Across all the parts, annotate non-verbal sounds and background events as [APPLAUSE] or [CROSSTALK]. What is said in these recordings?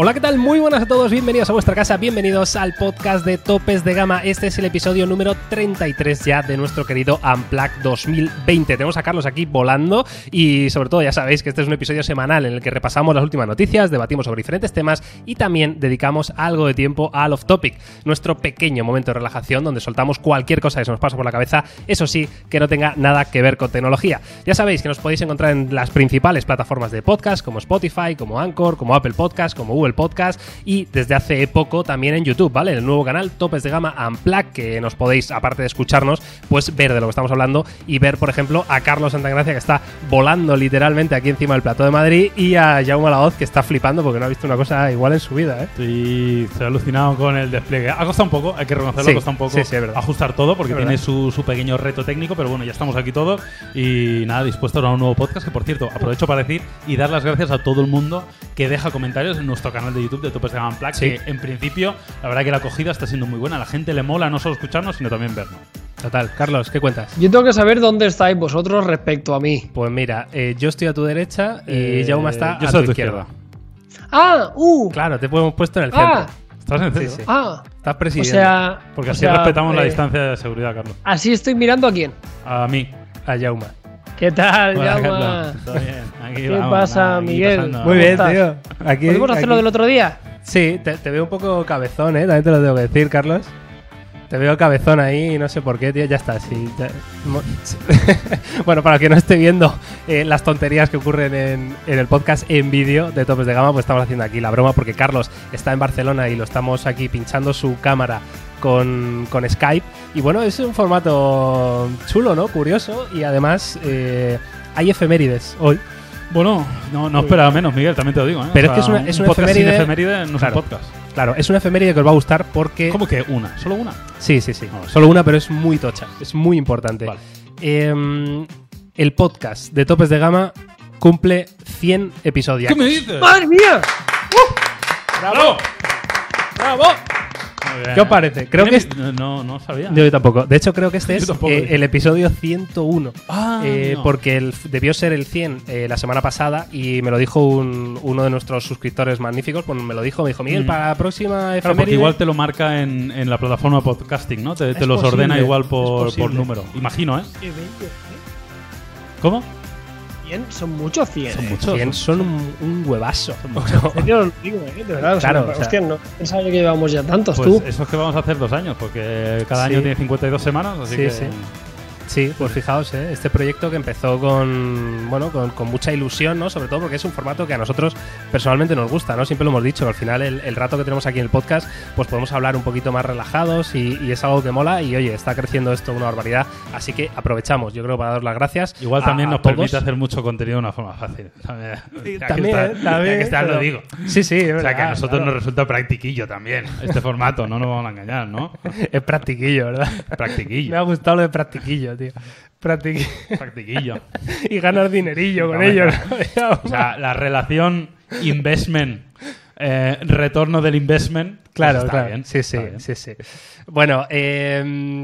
Hola, ¿qué tal? Muy buenas a todos, bienvenidos a vuestra casa, bienvenidos al podcast de Topes de Gama. Este es el episodio número 33 ya de nuestro querido Unplugged 2020. Tenemos a Carlos aquí volando y sobre todo ya sabéis que este es un episodio semanal en el que repasamos las últimas noticias, debatimos sobre diferentes temas y también dedicamos algo de tiempo al off topic, nuestro pequeño momento de relajación donde soltamos cualquier cosa que se nos pasa por la cabeza, eso sí, que no tenga nada que ver con tecnología. Ya sabéis que nos podéis encontrar en las principales plataformas de podcast como Spotify, como Anchor, como Apple Podcast, como Google Podcast y desde hace poco también en YouTube, ¿vale? El nuevo canal Topes de Gama Unplugged, que nos podéis, aparte de escucharnos, pues ver de lo que estamos hablando y ver, por ejemplo, a Carlos Santagracia que está volando literalmente aquí encima del plató de Madrid y a Jaume Laoz que está flipando porque no ha visto una cosa igual en su vida, ¿eh? Estoy, estoy alucinado con el despliegue. Ha costado un poco, hay que reconocerlo, Sí, ha costado un poco sí, sí, ajustar todo porque tiene su, su pequeño reto técnico, pero bueno, ya estamos aquí todos y nada, dispuestos a un nuevo podcast que por cierto, aprovecho para decir y dar las gracias a todo el mundo que deja comentarios en nuestro canal de YouTube de Topes de Gama Unplugged, Sí. que en principio la verdad que la acogida está siendo muy buena, a la gente le mola no solo escucharnos, sino también vernos. Total, Carlos, ¿qué cuentas? Yo tengo que saber dónde estáis vosotros respecto a mí. Pues mira, eh, yo estoy a tu derecha y Eh, Jaume está yo a soy tu a tu izquierda. ¡Ah! ¡Uh! Claro, te hemos puesto en el centro. ¡Ah! ¿Estás en serio? sí. ¡Ah! Estás O presidiendo. sea. Porque o así sea, respetamos la eh, distancia de seguridad, Carlos. Así estoy mirando a quién. A mí. a Jaume. ¿Qué tal, Hola, Jaume? Carlos. Todo bien. Aquí ¿Qué vamos, pasa, nada, aquí Miguel? pasando. Muy bien, estás? Aquí, ¿Podemos hacerlo aquí- del otro día? Sí, te, te veo un poco cabezón, ¿eh? También te lo tengo que decir, Carlos. Te veo cabezón ahí y no sé por qué, tío. Ya está, sí. ya- mo- sí. [LAUGHS] bueno, para que no esté viendo eh, las tonterías que ocurren en, en el podcast en vídeo de Topes de Gama, pues estamos haciendo aquí la broma porque Carlos está en Barcelona y lo estamos aquí pinchando su cámara con, con Skype. Y bueno, es un formato chulo, ¿no? Curioso. Y además eh, hay efemérides hoy. Bueno, no, no esperaba menos, Miguel, también te lo digo. ¿eh? Pero es que es una- un es una podcast sin efeméride- efeméride no es un podcast. Claro, es una efeméride que os va a gustar porque... ¿Cómo que una? ¿Solo una? Sí, sí, sí. Ah. Solo una, pero es muy tocha. Es muy importante. Vale. Eh, el podcast de Topes de Gama cumple 100 episodios. ¿Qué me dices? ¡Madre mía! ¡Bravo! ¡Bravo! ¿Qué os parece? Creo que es- No, no, sabía. Yo tampoco. De hecho, creo que este es eh, tío. el episodio 101. Ah, Eh, no. Porque el- debió ser el 100 eh, la semana pasada y me lo dijo un- uno de nuestros suscriptores magníficos. Pues me lo dijo, me dijo, Miguel, Mm. para la próxima Claro, porque igual te lo marca en, en la plataforma podcasting, ¿no? Te, te los posible, ordena igual por, por número. Imagino, ¿eh? Qué bello, ¿eh? ¿Cómo? 100 son muchos 100. Son muchos. 100 son un, un huevazo. En serio [LAUGHS] lo digo, ¿eh? De verdad. Claro, o sea- hostia, no pensaba que llevamos ya tantos, Pues tú. eso es que vamos a hacer dos años, porque cada Sí. año tiene 52 semanas, así Sí, que... sí. Sí, pues fijaos, ¿eh? este proyecto que empezó con, bueno, con, con mucha ilusión, ¿no? Sobre todo porque es un formato que a nosotros personalmente nos gusta, ¿no? Siempre lo hemos dicho, al final el, el rato que tenemos aquí en el podcast, pues podemos hablar un poquito más relajados y, y es algo que mola y oye, está creciendo esto una barbaridad, así que aprovechamos, yo creo, para dar las gracias. Igual también a nos todos. permite hacer mucho contenido de una forma fácil. [LAUGHS] También, que También, está- ¿eh? ya también, que está, lo pero- digo. Sí, sí, es O sea, que a nosotros claro. nos resulta practiquillo también este formato, no nos vamos a engañar, ¿no? [LAUGHS] Es practiquillo, ¿verdad? [LAUGHS] Me Practiquillo. ha gustado lo de practiquillo, tío. Practiqui- Practiquillo. [LAUGHS] y ganar dinerillo con ellos. [LAUGHS] O sea, la relación investment, eh, retorno del investment. pues Claro, está claro. bien, sí, sí, bien. sí, sí. Bueno, eh,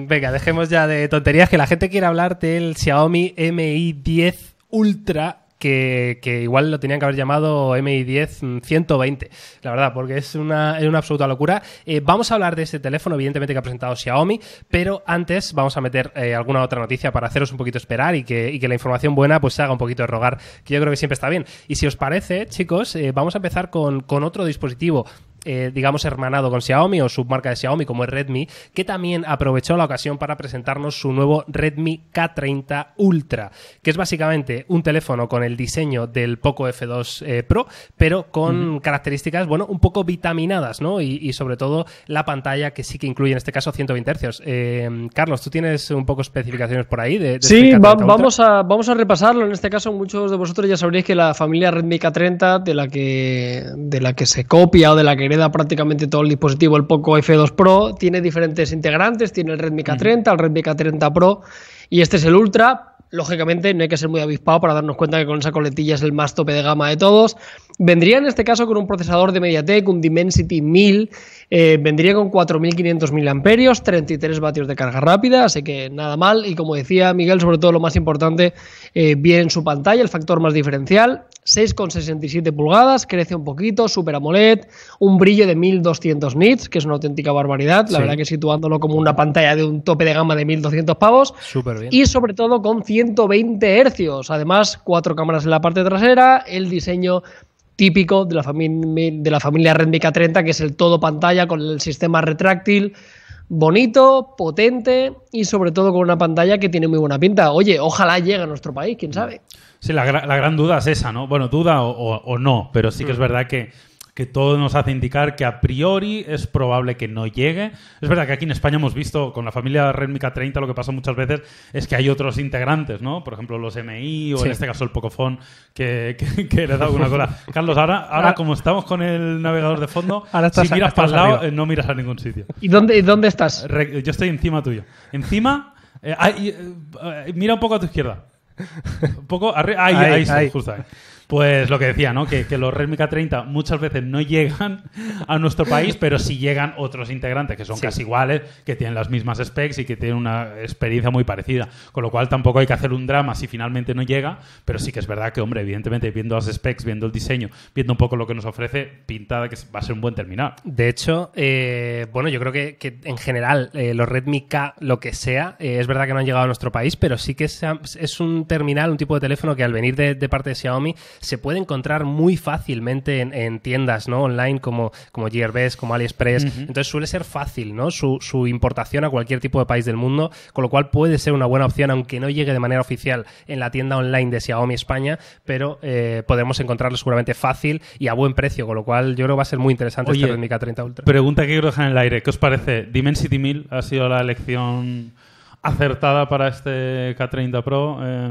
venga, dejemos ya de tonterías, que la gente quiere hablar del Xiaomi Mi 10 Ultra. Que, igual lo tenían que haber llamado Mi 10 120, la verdad, porque es una, es una absoluta locura. Eh, vamos a hablar de este teléfono, evidentemente, que ha presentado Xiaomi, pero antes vamos a meter eh, alguna otra noticia para haceros un poquito esperar y que, y que la información buena pues se haga un poquito de rogar, que yo creo que siempre está bien. Y si os parece, chicos, eh, vamos a empezar con, con otro dispositivo eh, digamos, hermanado con Xiaomi o submarca de Xiaomi como es Redmi, que también aprovechó la ocasión para presentarnos su nuevo Redmi K30 Ultra, que es básicamente un teléfono con el diseño del Poco F2 eh, Pro, pero con características, bueno, un poco vitaminadas, ¿no? Y, y sobre todo la pantalla que sí que incluye en este caso 120 Hz. Eh, Carlos, ¿tú tienes un poco especificaciones por ahí? De, de Sí, este K30 va- Ultra? vamos, a, vamos a repasarlo. En este caso, muchos de vosotros ya sabréis que la familia Redmi K30, de la que, de la que se copia o de la que hereda prácticamente todo el dispositivo, el Poco F2 Pro, tiene diferentes integrantes. Tiene el Redmi K30, el Redmi K30 Pro y este es el Ultra. Lógicamente, no hay que ser muy avispado para darnos cuenta que con esa coletilla es el más tope de gama de todos. Vendría en este caso con un procesador de MediaTek, un Dimensity 1000, eh, vendría con 4500 mAh, 33 vatios de carga rápida, así que nada mal. Y como decía Miguel, sobre todo lo más importante, eh, bien en su pantalla, el factor más diferencial, 6,67 pulgadas, crece un poquito, Super AMOLED, un brillo de 1200 nits, que es una auténtica barbaridad, la Sí. verdad que situándolo como una pantalla de un tope de gama de 1200 pavos. Súper bien. Y sobre todo con 120 hercios. Además, cuatro cámaras en la parte trasera, el diseño típico de la, de la familia Redmi K30, que es el todo pantalla con el sistema retráctil. Bonito, potente y sobre todo con una pantalla que tiene muy buena pinta. Oye, ojalá llegue a nuestro país, quién sabe. Sí, la, gra- la gran duda es esa, ¿no? Bueno, duda o, o- o no, pero sí que Mm. es verdad que, que todo nos hace indicar que a priori es probable que no llegue. Es verdad que aquí en España hemos visto con la familia Redmi K30 lo que pasa muchas veces es que hay otros integrantes, ¿no? Por ejemplo, los MI o Sí. en este caso el Pocophone que, que, que le da alguna cosa. [LAUGHS] Carlos, ahora, ahora Ah. como estamos con el navegador de fondo, Ahora estás- si miras estás para el lado arriba. eh, no miras a ningún sitio. ¿Y dónde, dónde estás? Re- Yo estoy encima tuyo. Encima, eh, ay, eh, eh, mira un poco a tu izquierda. Un poco arriba. Ahí, Ahí, ahí, sí, ahí. justo ahí. Pues lo que decía, ¿no? Que, que los Redmi K30 muchas veces no llegan a nuestro país, pero sí llegan otros integrantes que son Sí. casi iguales, que tienen las mismas specs y que tienen una experiencia muy parecida. Con lo cual tampoco hay que hacer un drama si finalmente no llega, pero sí que es verdad que, hombre, evidentemente viendo las specs, viendo el diseño, viendo un poco lo que nos ofrece, pinta de que va a ser un buen terminal. De hecho, eh, bueno, yo creo que, que en general eh, los Redmi K, lo que sea, eh, es verdad que no han llegado a nuestro país, pero sí que ha- es un terminal, un tipo de teléfono que al venir de, de parte de Xiaomi se puede encontrar muy fácilmente en, en tiendas ¿no? online como, como Gearbest, como AliExpress. Entonces suele ser fácil ¿no? su, su importación a cualquier tipo de país del mundo, con lo cual puede ser una buena opción, aunque no llegue de manera oficial en la tienda online de Xiaomi España, pero eh, podemos encontrarlo seguramente fácil y a buen precio, con lo cual yo creo que va a ser muy interesante Oye, este Redmi K30 Ultra. Pregunta que quiero dejar en el aire. ¿Qué os parece? ¿Dimensity 1000 ha sido la elección acertada para este K30 Pro? Eh,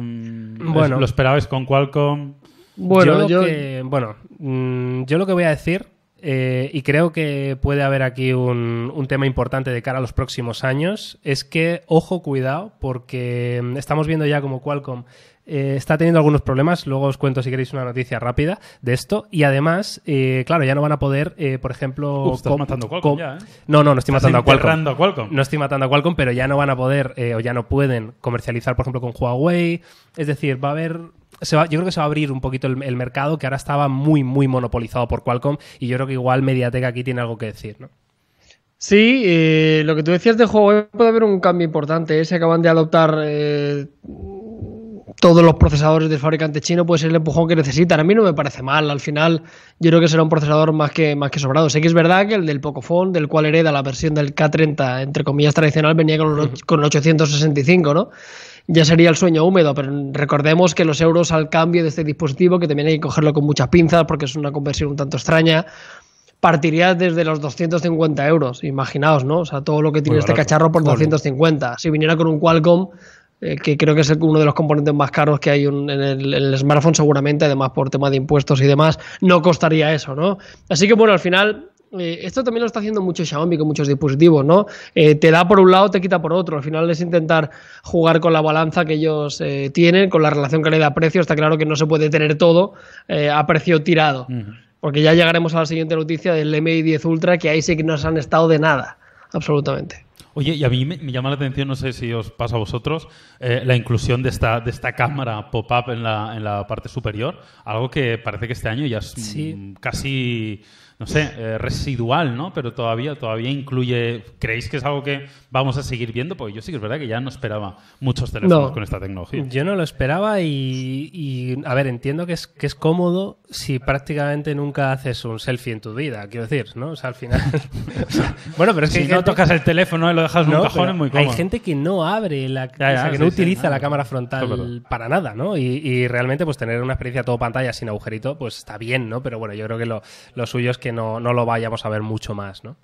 Bueno. ¿Lo esperabais con Qualcomm? Bueno, yo, lo yo, que, bueno, mm, yo lo que voy a decir, eh, y creo que puede haber aquí un, un tema importante de cara a los próximos años, es que, ojo, cuidado, porque mm, estamos viendo ya como Qualcomm eh, está teniendo algunos problemas. Luego os cuento si queréis una noticia rápida de esto. Y además, eh, claro, ya no van a poder, eh, por ejemplo. Uf, estás matando a Qualcomm com- ya, ¿eh? No, no, no estoy Estás matando a Qualcomm. a Qualcomm. No estoy matando a Qualcomm, pero ya no van a poder eh, o ya no pueden comercializar, por ejemplo, con Huawei. Es decir, va a haber. Se va- yo creo que se va a abrir un poquito el, el mercado que ahora estaba muy, muy monopolizado por Qualcomm. Y yo creo que igual Mediatek aquí tiene algo que decir, ¿no? Sí, eh, lo que tú decías de Huawei puede haber un cambio importante. ¿eh? Se acaban de adoptar eh, todos los procesadores del fabricante chino, puede ser el empujón que necesitan. A mí no me parece mal. Al final, yo creo que será un procesador más que, más que sobrado. Sé que es verdad que el del Pocophone, del cual hereda la versión del K30, entre comillas, tradicional, venía con, con el 865, ¿no? Ya sería el sueño húmedo, pero recordemos que los euros al cambio de este dispositivo, que también hay que cogerlo con muchas pinzas porque es una conversión un tanto extraña, partiría desde los 250 euros, imaginaos, ¿no? O sea, todo lo que tiene Muy este barato. cacharro por Joder. 250. Si viniera con un Qualcomm, eh, que creo que es uno de los componentes más caros que hay un- en, el, en el smartphone, seguramente, además por tema de impuestos y demás, no costaría eso, ¿no? Así que bueno, al final. Eh, esto también lo está haciendo mucho Xiaomi con muchos dispositivos, ¿no? Eh, te da por un lado, te quita por otro. Al final es intentar jugar con la balanza que ellos eh, tienen, con la relación calidad-precio. Está claro que no se puede tener todo eh, a precio tirado. Porque ya llegaremos a la siguiente noticia del MI 10 Ultra, que ahí sí que no se han estado de nada, absolutamente. Oye, y a mí me, me llama la atención, no sé si os pasa a vosotros, eh, la inclusión de esta, de esta cámara pop-up en la, en la parte superior. Algo que parece que este año ya es Sí. mm, casi, no sé, eh, residual, ¿no? Pero todavía, todavía incluye. ¿Creéis que es algo que vamos a seguir viendo? Porque yo sí que es verdad que ya no esperaba muchos teléfonos No. con esta tecnología. Yo no lo esperaba y, y, a ver, entiendo que es, que es cómodo si prácticamente nunca haces un selfie en tu vida, quiero decir, ¿no? O sea, al final... [LAUGHS] bueno, pero es que si no tocas el teléfono y lo dejas en No, un cajón, es muy cómodo. Hay gente que no abre la Ya, ya, o sea, que sí, no sí, utiliza la cámara frontal para nada, ¿no? Y, y realmente, pues tener una experiencia todo pantalla sin agujerito, pues está bien, ¿no? Pero bueno, yo creo que lo, lo suyo es que no, no lo vayamos a ver mucho más, ¿no?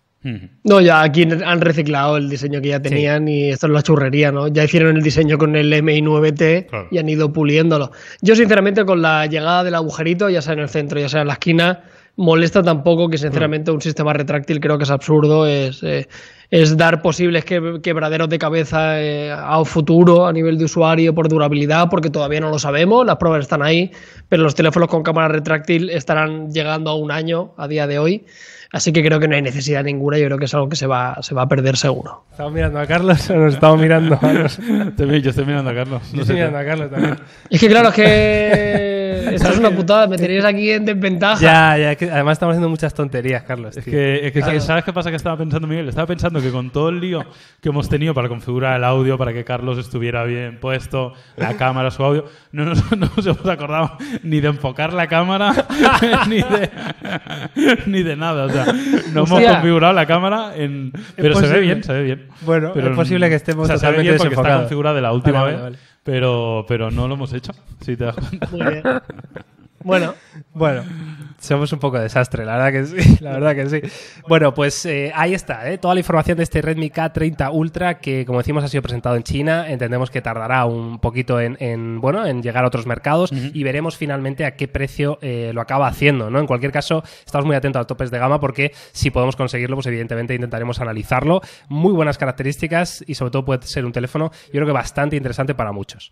No, ya aquí han reciclado el diseño que ya tenían y esto es la churrería, ¿no? Ya hicieron el diseño con el MI9T Claro. y han ido puliéndolo. Yo, sinceramente, con la llegada del agujerito, ya sea en el centro, ya sea en la esquina, molesta tampoco que sinceramente un sistema retráctil creo que es absurdo, es, eh, es dar posibles quebraderos de cabeza eh, a futuro a nivel de usuario por durabilidad, porque todavía no lo sabemos, las pruebas están ahí, pero los teléfonos con cámara retráctil estarán llegando a un año a día de hoy. Así que creo que no hay necesidad ninguna. Yo creo que es algo que se va, se va a perder seguro. ¿Estamos mirando a Carlos o nos estamos mirando a los... [LAUGHS] yo estoy mirando a Carlos. No estoy mirando a Carlos también. Es que claro, es que [LAUGHS] esto es una putada. Me tenéis aquí en desventaja. Ya, ya. Que además estamos haciendo muchas tonterías, Carlos. Es que, es que ¿sabes qué pasa que estaba pensando Miguel? Estaba pensando que con todo el lío que hemos tenido para configurar el audio, para que Carlos estuviera bien puesto, la cámara, su audio, no nos, [LAUGHS] no nos hemos acordado ni de enfocar la cámara, ni, de, ni de nada. O sea, [LAUGHS] no hemos configurado la cámara, en... pero se ve bien, se ve bien. Bueno, pero es posible que estemos o sea, se ve bien porque está configurada de la última Vale, vez, vale, vale. Pero, pero no lo hemos hecho, si te das cuenta. Muy bien. Bueno, Bueno, somos un poco desastre, la verdad que sí, [LAUGHS] la verdad que sí. Bueno, pues eh, ahí está, ¿eh? toda la información de este Redmi K30 Ultra que, como decimos, ha sido presentado en China. Entendemos que tardará un poquito en, en, bueno, en llegar a otros mercados y veremos finalmente a qué precio eh, lo acaba haciendo. ¿no? En cualquier caso, estamos muy atentos a topes de gama porque si podemos conseguirlo, pues evidentemente intentaremos analizarlo. Muy buenas características y sobre todo puede ser un teléfono, yo creo que bastante interesante para muchos.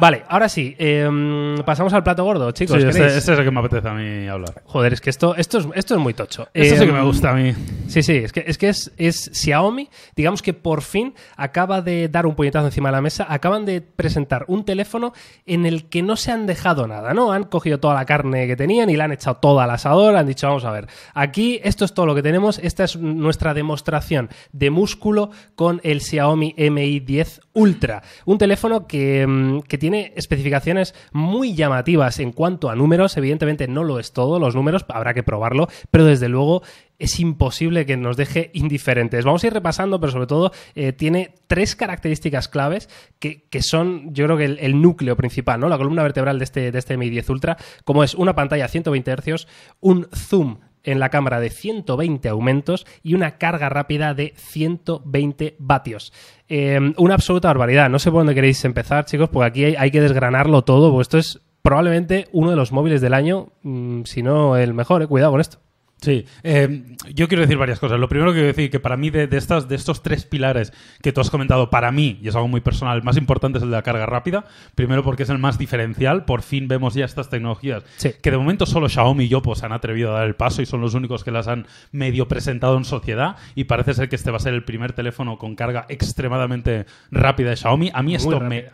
Vale, ahora sí, em, pasamos al plato gordo, chicos. Sí, este, ¿queréis? este es el que me apetece a mí hablar. Joder, es que esto, esto, es, esto es muy tocho. Esto sí que Em, me gusta a mí. Sí, sí, es que es, que es, es Xiaomi, digamos que por fin acaba de dar un puñetazo encima de la mesa, acaban de presentar un teléfono en el que no se han dejado nada, ¿no? Han cogido toda la carne que tenían y la han echado toda al asador, han dicho, vamos a ver, aquí esto es todo lo que tenemos, esta es nuestra demostración de músculo con el Xiaomi Mi 10 Ultra, un teléfono que, mm, que tiene especificaciones muy llamativas en cuanto a números, evidentemente no lo es todo, los números habrá que probarlo, pero desde luego es imposible que nos deje indiferentes. Vamos a ir repasando, pero sobre todo eh, tiene tres características claves que, que son, yo creo que el, núcleo principal, ¿no? La columna vertebral de este, de este Mi 10 Ultra, como es una pantalla a 120 Hz, un zoom en la cámara de 120 aumentos y una carga rápida de 120 vatios. Eh, una absoluta barbaridad. No sé por dónde queréis empezar, chicos, porque aquí hay, hay que desgranarlo todo, porque esto es probablemente uno de los móviles del año, mm, si no el mejor, eh. cuidado con esto. Sí, eh, yo quiero decir varias cosas. Lo primero que quiero decir que para mí de, de estas, de estos tres pilares que tú has comentado, para mí, y es algo muy personal, el más importante es el de la carga rápida. Primero porque es el más diferencial. Por fin vemos ya estas tecnologías Sí. que de momento solo Xiaomi y Oppo se han atrevido a dar el paso y son los únicos que las han medio presentado en sociedad. Y parece ser que este va a ser el primer teléfono con carga extremadamente rápida de Xiaomi. A mí esto rápida. me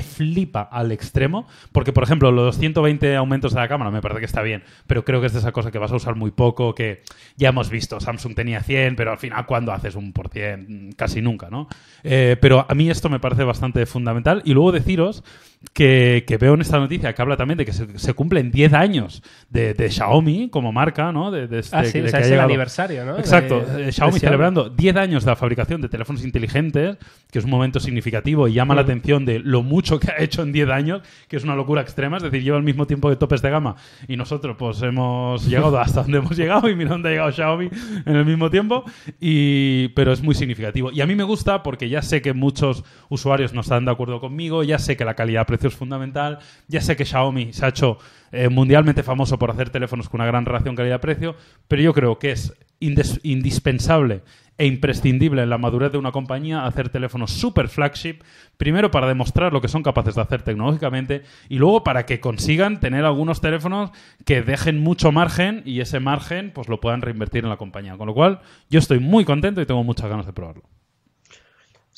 flipa al extremo, porque por ejemplo los 120 aumentos de la cámara me parece que está bien, pero creo que es de esa cosa que vas a usar muy poco, que ya hemos visto, Samsung tenía 100, pero al final cuando haces un por cien, casi nunca, ¿no? Eh, pero a mí esto me parece bastante fundamental y luego deciros que, que veo en esta noticia que habla también de que se, se cumplen 10 años de, de Xiaomi como marca, ¿no? De, de este- Ah, sí, de o sea, que ha es el aniversario, ¿no? Exacto, eh, Xiaomi celebrando 10 años de la fabricación de teléfonos inteligentes, que es un momento significativo y llama la atención de lo mucho que ha hecho en 10 años, que es una locura extrema, es decir, lleva el mismo tiempo de topes de gama y nosotros pues hemos llegado hasta donde hemos llegado y mira dónde ha llegado Xiaomi en el mismo tiempo, y, pero es muy significativo. Y a mí me gusta porque ya sé que muchos usuarios no están de acuerdo conmigo, ya sé que la calidad-precio es fundamental, ya sé que Xiaomi se ha hecho eh, mundialmente famoso por hacer teléfonos con una gran relación calidad-precio, pero yo creo que es indispensable e imprescindible en la madurez de una compañía hacer teléfonos super flagship, primero para demostrar lo que son capaces de hacer tecnológicamente y luego para que consigan tener algunos teléfonos que dejen mucho margen y ese margen pues lo puedan reinvertir en la compañía. Con lo cual yo estoy muy contento y tengo muchas ganas de probarlo.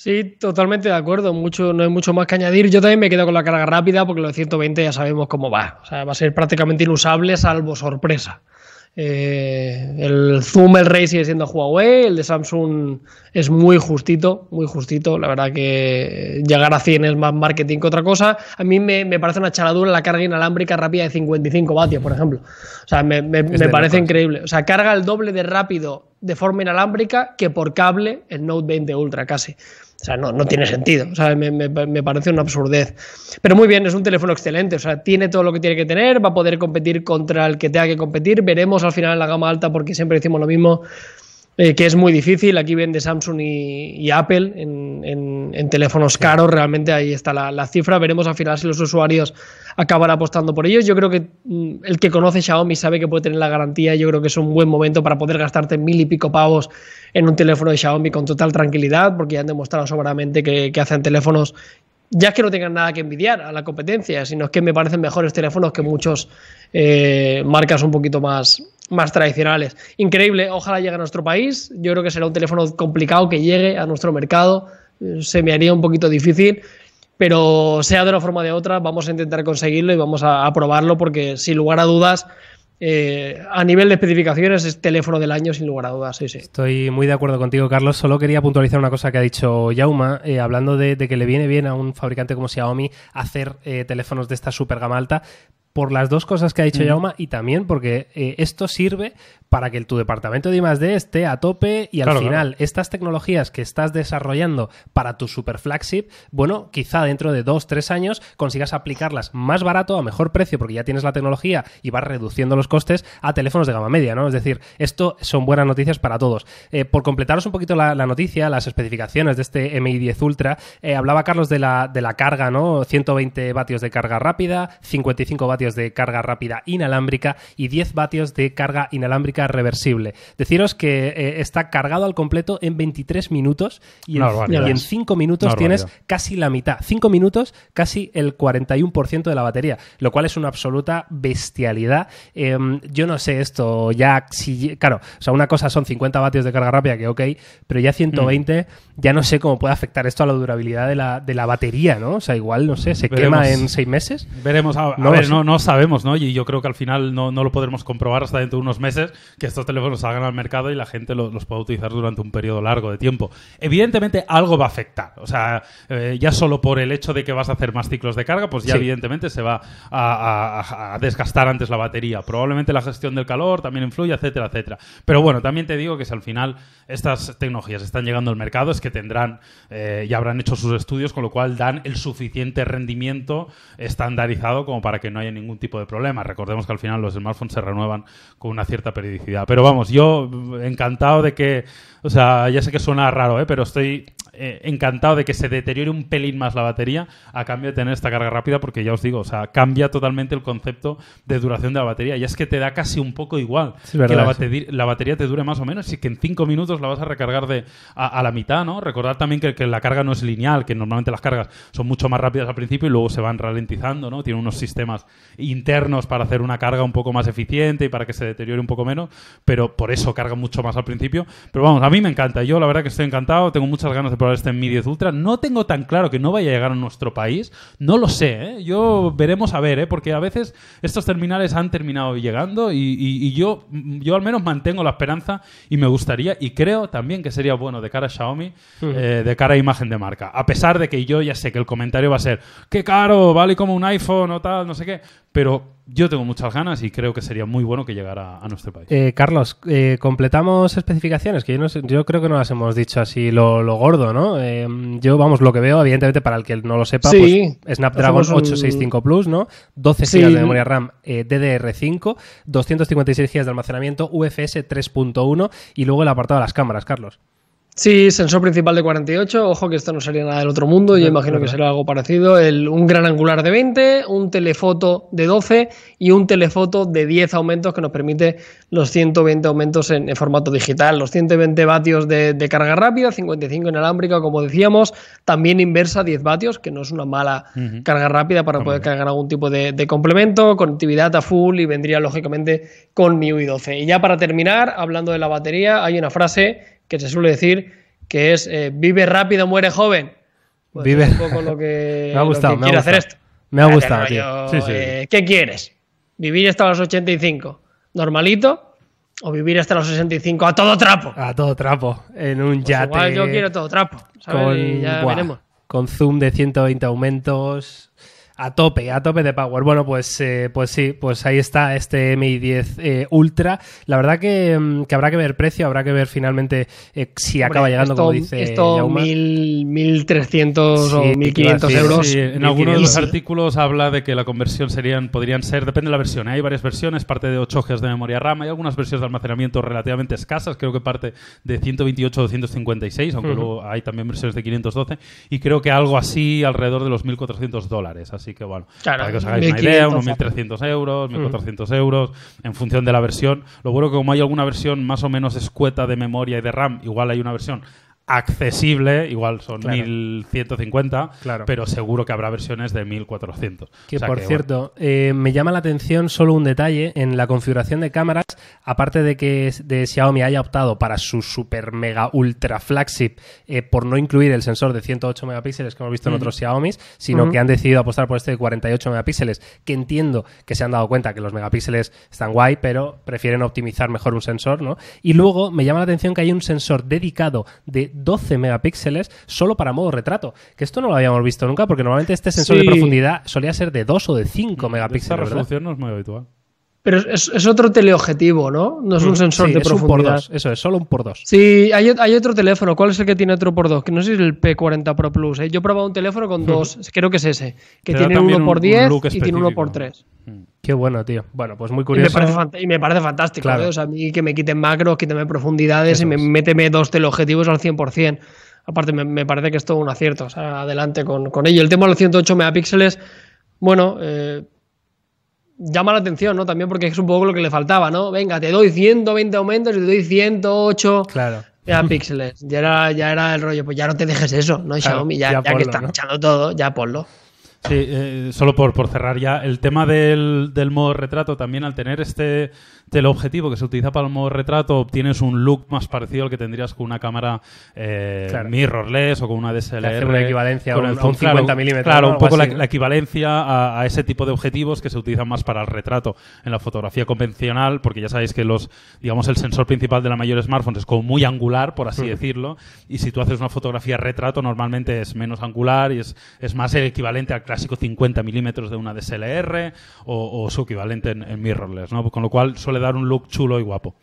Sí, totalmente de acuerdo. Mucho, no hay mucho más que añadir. Yo también me quedo con la carga rápida porque lo de 120 ya sabemos cómo va. O sea, va a ser prácticamente inusable salvo sorpresa. Eh, el zoom, el Ray sigue siendo Huawei, el de Samsung es muy justito, muy justito. La verdad que llegar a 100 es más marketing que otra cosa. A mí me, me parece una charadura la carga inalámbrica rápida de 55 vatios, por ejemplo. O sea, me, me- me parece increíble. O sea, carga el doble de rápido de forma inalámbrica que por cable el Note 20 Ultra casi. O sea, no, no tiene sentido. O sea, me, me- parece una absurdez. Pero muy bien, es un teléfono excelente. O sea, tiene todo lo que tiene que tener, va a poder competir contra el que tenga que competir. Veremos al final en la gama alta, porque siempre decimos lo mismo. Eh, que es muy difícil. Aquí vende Samsung y, Apple en, teléfonos caros. Realmente ahí está la, cifra. Veremos al final si los usuarios acaban apostando por ellos. Yo creo que mm, el que conoce Xiaomi sabe que puede tener la garantía. Yo creo que es un buen momento para poder gastarte mil y pico pavos en un teléfono de Xiaomi con total tranquilidad, porque ya han demostrado sobradamente que, hacen teléfonos ya que no tengan nada que envidiar a la competencia, sino que me parecen mejores teléfonos que muchos eh, marcas un poquito más, más tradicionales. Increíble, ojalá llegue a nuestro país. Yo creo que será un teléfono complicado que llegue a nuestro mercado. Se me haría un poquito difícil, pero sea de una forma o de otra, vamos a intentar conseguirlo y vamos a, probarlo porque sin lugar a dudas... Eh, a nivel de especificaciones es teléfono del año sin lugar a dudas, sí, sí. Estoy muy de acuerdo contigo, Carlos. Solo quería puntualizar una cosa que ha dicho Yauma, eh, hablando de, que le viene bien a un fabricante como Xiaomi hacer eh, teléfonos de esta super gama alta, por las dos cosas que ha dicho Yauma y también porque eh, esto sirve para que tu departamento de I+.D. esté a tope y al final estas tecnologías que estás desarrollando para tu super flagship, bueno, quizá dentro de dos, tres años consigas aplicarlas más barato, a mejor precio, porque ya tienes la tecnología y vas reduciendo los costes a teléfonos de gama media, ¿no? Es decir, esto son buenas noticias para todos. Eh, por completaros un poquito la, noticia, las especificaciones de este MI 10 Ultra, eh, hablaba Carlos de la, de la carga, ¿no? 120 vatios de carga rápida, 55 vatios de carga rápida inalámbrica y 10 vatios de carga inalámbrica reversible. Deciros que eh, está cargado al completo en 23 minutos y en, 5 minutos tienes casi la mitad. 5 minutos, casi el 41% de la batería, lo cual es una absoluta bestialidad. Em, yo no sé esto, ya, si, claro, o sea, una cosa son 50 vatios de carga rápida, que ok, pero ya 120, mm. ya no sé cómo puede afectar esto a la durabilidad de la, de la batería, ¿no? O sea, igual, no sé, se quema en 6 meses. Veremos, a, no, ver, no, no sabemos, ¿no? Y yo creo que al final no, no, lo podremos comprobar hasta dentro de unos meses que estos teléfonos salgan al mercado y la gente los pueda utilizar durante un periodo largo de tiempo. Evidentemente algo va a afectar. O sea, eh, ya solo por el hecho de que vas a hacer más ciclos de carga, pues ya evidentemente se va a, desgastar antes la batería. Probablemente la gestión del calor también influye, etcétera, etcétera. Pero bueno, también te digo que si al final estas tecnologías están llegando al mercado es que tendrán, eh, ya habrán hecho sus estudios, con lo cual dan el suficiente rendimiento estandarizado como para que no haya ningún tipo de problema. Recordemos que al final los smartphones se renuevan con una cierta periodicidad. Pero vamos, yo encantado de que, o sea, ya sé que suena raro, ¿eh? pero estoy eh, encantado de que se deteriore un pelín más la batería a cambio de tener esta carga rápida, porque ya os digo, o sea, cambia totalmente el concepto de duración de la batería. Y es que te da casi un poco igual que la, batería, te dure más o menos y que en cinco minutos la vas a recargar de a, la mitad, ¿no? Recordad también que, la carga no es lineal, que normalmente las cargas son mucho más rápidas al principio y luego se van ralentizando, ¿no? Tiene unos sistemas internos para hacer una carga un poco más eficiente y para que se deteriore un poco menos, pero por eso carga mucho más al principio. Pero vamos, a mí me encanta. Yo la verdad que estoy encantado, tengo muchas ganas de probar este Mi 10 Ultra. No tengo tan claro que no vaya a llegar a nuestro país. No lo sé, ¿eh? Yo veremos a ver, ¿eh? Porque a veces estos terminales han terminado llegando y, yo, yo al menos mantengo la esperanza y me gustaría y creo también que sería bueno de cara a Xiaomi, eh, de cara a imagen de marca. A pesar de que yo ya sé que el comentario va a ser, qué caro, vale como un iPhone o tal, no sé qué, pero yo tengo muchas ganas y creo que sería muy bueno que llegara a nuestro país. Eh, Carlos, eh, completamos especificaciones, que yo, no yo creo que no las hemos dicho así lo, gordo, ¿no? Eh, yo, vamos, lo que veo, evidentemente, para el que no lo sepa, pues Snapdragon 865 Plus, ¿no? 12 GB de memoria RAM DDR5, 256 GB de almacenamiento UFS 3.1 y luego el apartado de las cámaras, Carlos. Sí, sensor principal de 48. Ojo que esto no sería nada del otro mundo. Yo imagino que será algo parecido. un gran angular de 20, un telefoto de 12 y un telefoto de 10 aumentos que nos permite los 120 aumentos en, formato digital. Los 120 vatios de, carga rápida, 55 inalámbrica, como decíamos. También inversa, 10 vatios, que no es una mala carga rápida para poder cargar algún tipo de, complemento. Conectividad a full y vendría lógicamente con MIUI 12. Y ya para terminar, hablando de la batería, hay una frase que se suele decir que es eh, vive rápido, muere joven. Pues vive. Es un poco lo que, [LAUGHS] me ha gustado, me quiere hacer esto. Me ha gustado, tío. Sí, sí. Eh, ¿Qué quieres? ¿Vivir hasta los 85 normalito o vivir hasta los 65 a todo trapo? A todo trapo, en un pues yate. Igual yo quiero todo trapo, ¿sabes? Con, ya veremos. Con zoom de 120 aumentos A tope, a tope de power. Bueno, pues, eh, pues sí, pues ahí está este MI 10 eh, Ultra. La verdad que, mm, que habrá que ver precio, habrá que ver finalmente eh, si acaba Hombre, llegando, esto, como dice Esto Jaume. mil, 1300 Sí, o te iba a 1500 decir, euros. Sí, en algunos de 1500. los artículos habla de que la conversión serían, podrían ser, depende de la versión. ¿eh? Hay varias versiones, parte de 8 GB de memoria RAM, hay algunas versiones de almacenamiento relativamente escasas, creo que parte de 128 o 256, aunque Ujú. luego hay también versiones de 512, y creo que algo así alrededor de los 1.400 dólares. Así que bueno, Claro, para que os hagáis una idea, 1.500 unos 1.300 euros, 1.400 euros, en función de la versión. Lo bueno que como hay alguna versión más o menos escueta de memoria y de RAM, igual hay una versión accesible, igual son Claro. 1150, Claro. pero seguro que habrá versiones de 1400. Que O sea por que, cierto, eh, me llama la atención solo un detalle en la configuración de cámaras, aparte de que de Xiaomi haya optado para su super mega ultra flagship eh, por no incluir el sensor de 108 megapíxeles que hemos visto en otros Xiaomi, sino que han decidido apostar por este de 48 megapíxeles, que entiendo que se han dado cuenta que los megapíxeles están guay, pero prefieren optimizar mejor un sensor, ¿no? Y luego me llama la atención que hay un sensor dedicado de 12 megapíxeles solo para modo retrato, que esto no lo habíamos visto nunca porque normalmente este sensor de profundidad solía ser de 2 o de 5 Esta megapíxeles, ¿verdad? resolución no es muy habitual. Pero es, es otro teleobjetivo, ¿no? No es un sensor Mm, Sí, de es un por profundidad. dos, eso es, solo un por dos. Sí, hay, hay otro teléfono. ¿Cuál es el que tiene otro por dos? Que no sé si es el P40 Pro Plus. ¿eh? Yo he probado un teléfono con dos, creo que es ese, que tiene uno un- por un 10 look y tiene uno por 3. Qué bueno, tío. Bueno, pues muy Y me, curioso. parece y me parece fantástico. Claro. ¿eh? O sea, a mí que me quiten macros, quíteme profundidades Eso y me, méteme dos teleobjetivos al 100%. Aparte, me, me parece que es todo un acierto. O sea, adelante con, con ello. El tema de los 108 megapíxeles, bueno, eh, llama la atención, ¿no? También porque es un poco lo que le faltaba, ¿no? Venga, te doy 120 aumentos y te doy 108 Claro. megapíxeles. Ya era, ya era el rollo, pues ya no te dejes eso, ¿no? Xiaomi, ya, ya ya que están ¿no? echando todo, ya ponlo. Sí, eh, solo por, por cerrar ya, el tema del, del modo retrato, también al tener este teleobjetivo que se utiliza para el modo retrato, obtienes un look más parecido al que tendrías con una cámara eh, Claro. mirrorless o con una DSLR. hace una equivalencia con un- el a un zoom, claro, 50 milímetros, Claro, ¿no? un poco la, la equivalencia a, a ese tipo de objetivos que se utilizan más para el retrato en la fotografía convencional, porque ya sabéis que los, digamos, el sensor principal de la mayor smartphones es como muy angular, por así Mm. decirlo, y si tú haces una fotografía retrato, normalmente es menos angular y es, es más el equivalente al clásico 50 milímetros de una DSLR o, o su equivalente en, en mirrorless, ¿no? Con lo cual suele dar un look chulo y guapo.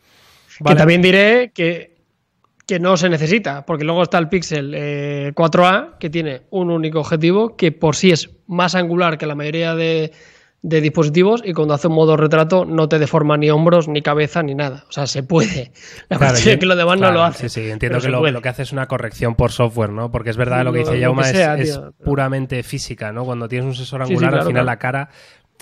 Vale. Que también diré que, que no se necesita, porque luego está el Pixel eh, 4A, que tiene un único objetivo, que por sí es más angular que la mayoría de, de dispositivos, y cuando hace un modo retrato no te deforma ni hombros, ni cabeza, ni nada. O sea, se puede. La Claro, cuestión es que lo demás claro, no lo hace. Sí, sí, entiendo que lo, que hace es una corrección por software, ¿no? Porque es verdad lo que dice Yauma es, es puramente física, ¿no? Cuando tienes un sensor Sí, sí, angular, al final la cara.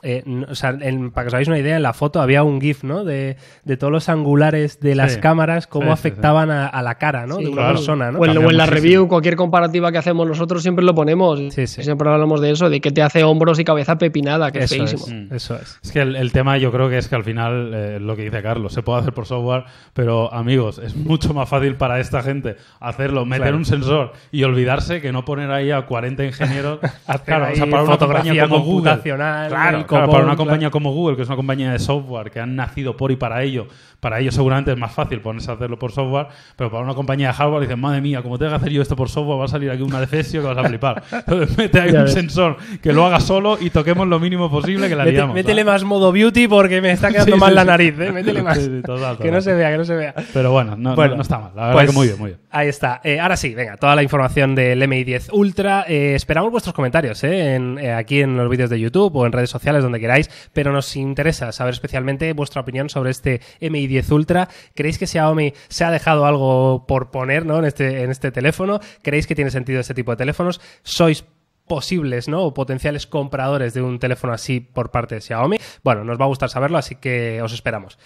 Eh, no- o sea, en- para que os hagáis una idea, en la foto había un GIF, ¿no? De, de todos los angulares de las Sí. cámaras, cómo Sí, sí, afectaban a, a la cara, ¿no? Sí, de una claro. persona, ¿no? O en, Cambia o en la review, cualquier comparativa que hacemos nosotros siempre lo ponemos. Sí, sí. Siempre hablamos de eso, de que te hace hombros y cabeza pepinada, que es feísimo. es, Mm. eso es. Es que el, el tema yo creo que es que al final, eh, lo que dice Carlos, se puede hacer por software, pero amigos, es mucho más fácil para esta gente hacerlo, meter Claro. un sensor y olvidarse que no poner ahí a 40 ingenieros. [LAUGHS] Hacer claro, o sea, para una fotografía computacional, Claro, claro, para una compañía como Google, que es una compañía de software que han nacido por y para ello, para ellos seguramente es más fácil ponerse a hacerlo por software, pero para una compañía de hardware dicen, madre mía, como tenga que hacer yo esto por software, va a salir aquí una defesio que vas a flipar. [LAUGHS] Entonces mete ahí Ya un ves. sensor que lo haga solo y toquemos lo mínimo posible que la Mete- liamos. métele ¿sabes? más modo beauty porque me está quedando Sí, mal sí, la sí. nariz, ¿eh? Métele más. Sí, sí, total, [LAUGHS] Que total. no se vea, que no se vea. Pero bueno, no, Bueno, no, no está mal. La verdad pues, que muy bien, muy bien. Ahí está. Eh, ahora sí, venga, toda la información del MI10 Ultra. Eh, esperamos vuestros comentarios eh, en- aquí en los vídeos de YouTube o en redes sociales, donde queráis, pero nos interesa saber especialmente vuestra opinión sobre este MI10 Ultra. ¿Creéis que Xiaomi se ha dejado algo por poner ¿no? en, este, en este teléfono? ¿Creéis que tiene sentido este tipo de teléfonos? ¿Sois posibles, ¿no? O potenciales compradores de un teléfono así por parte de Xiaomi. Bueno, nos va a gustar saberlo, así que os esperamos.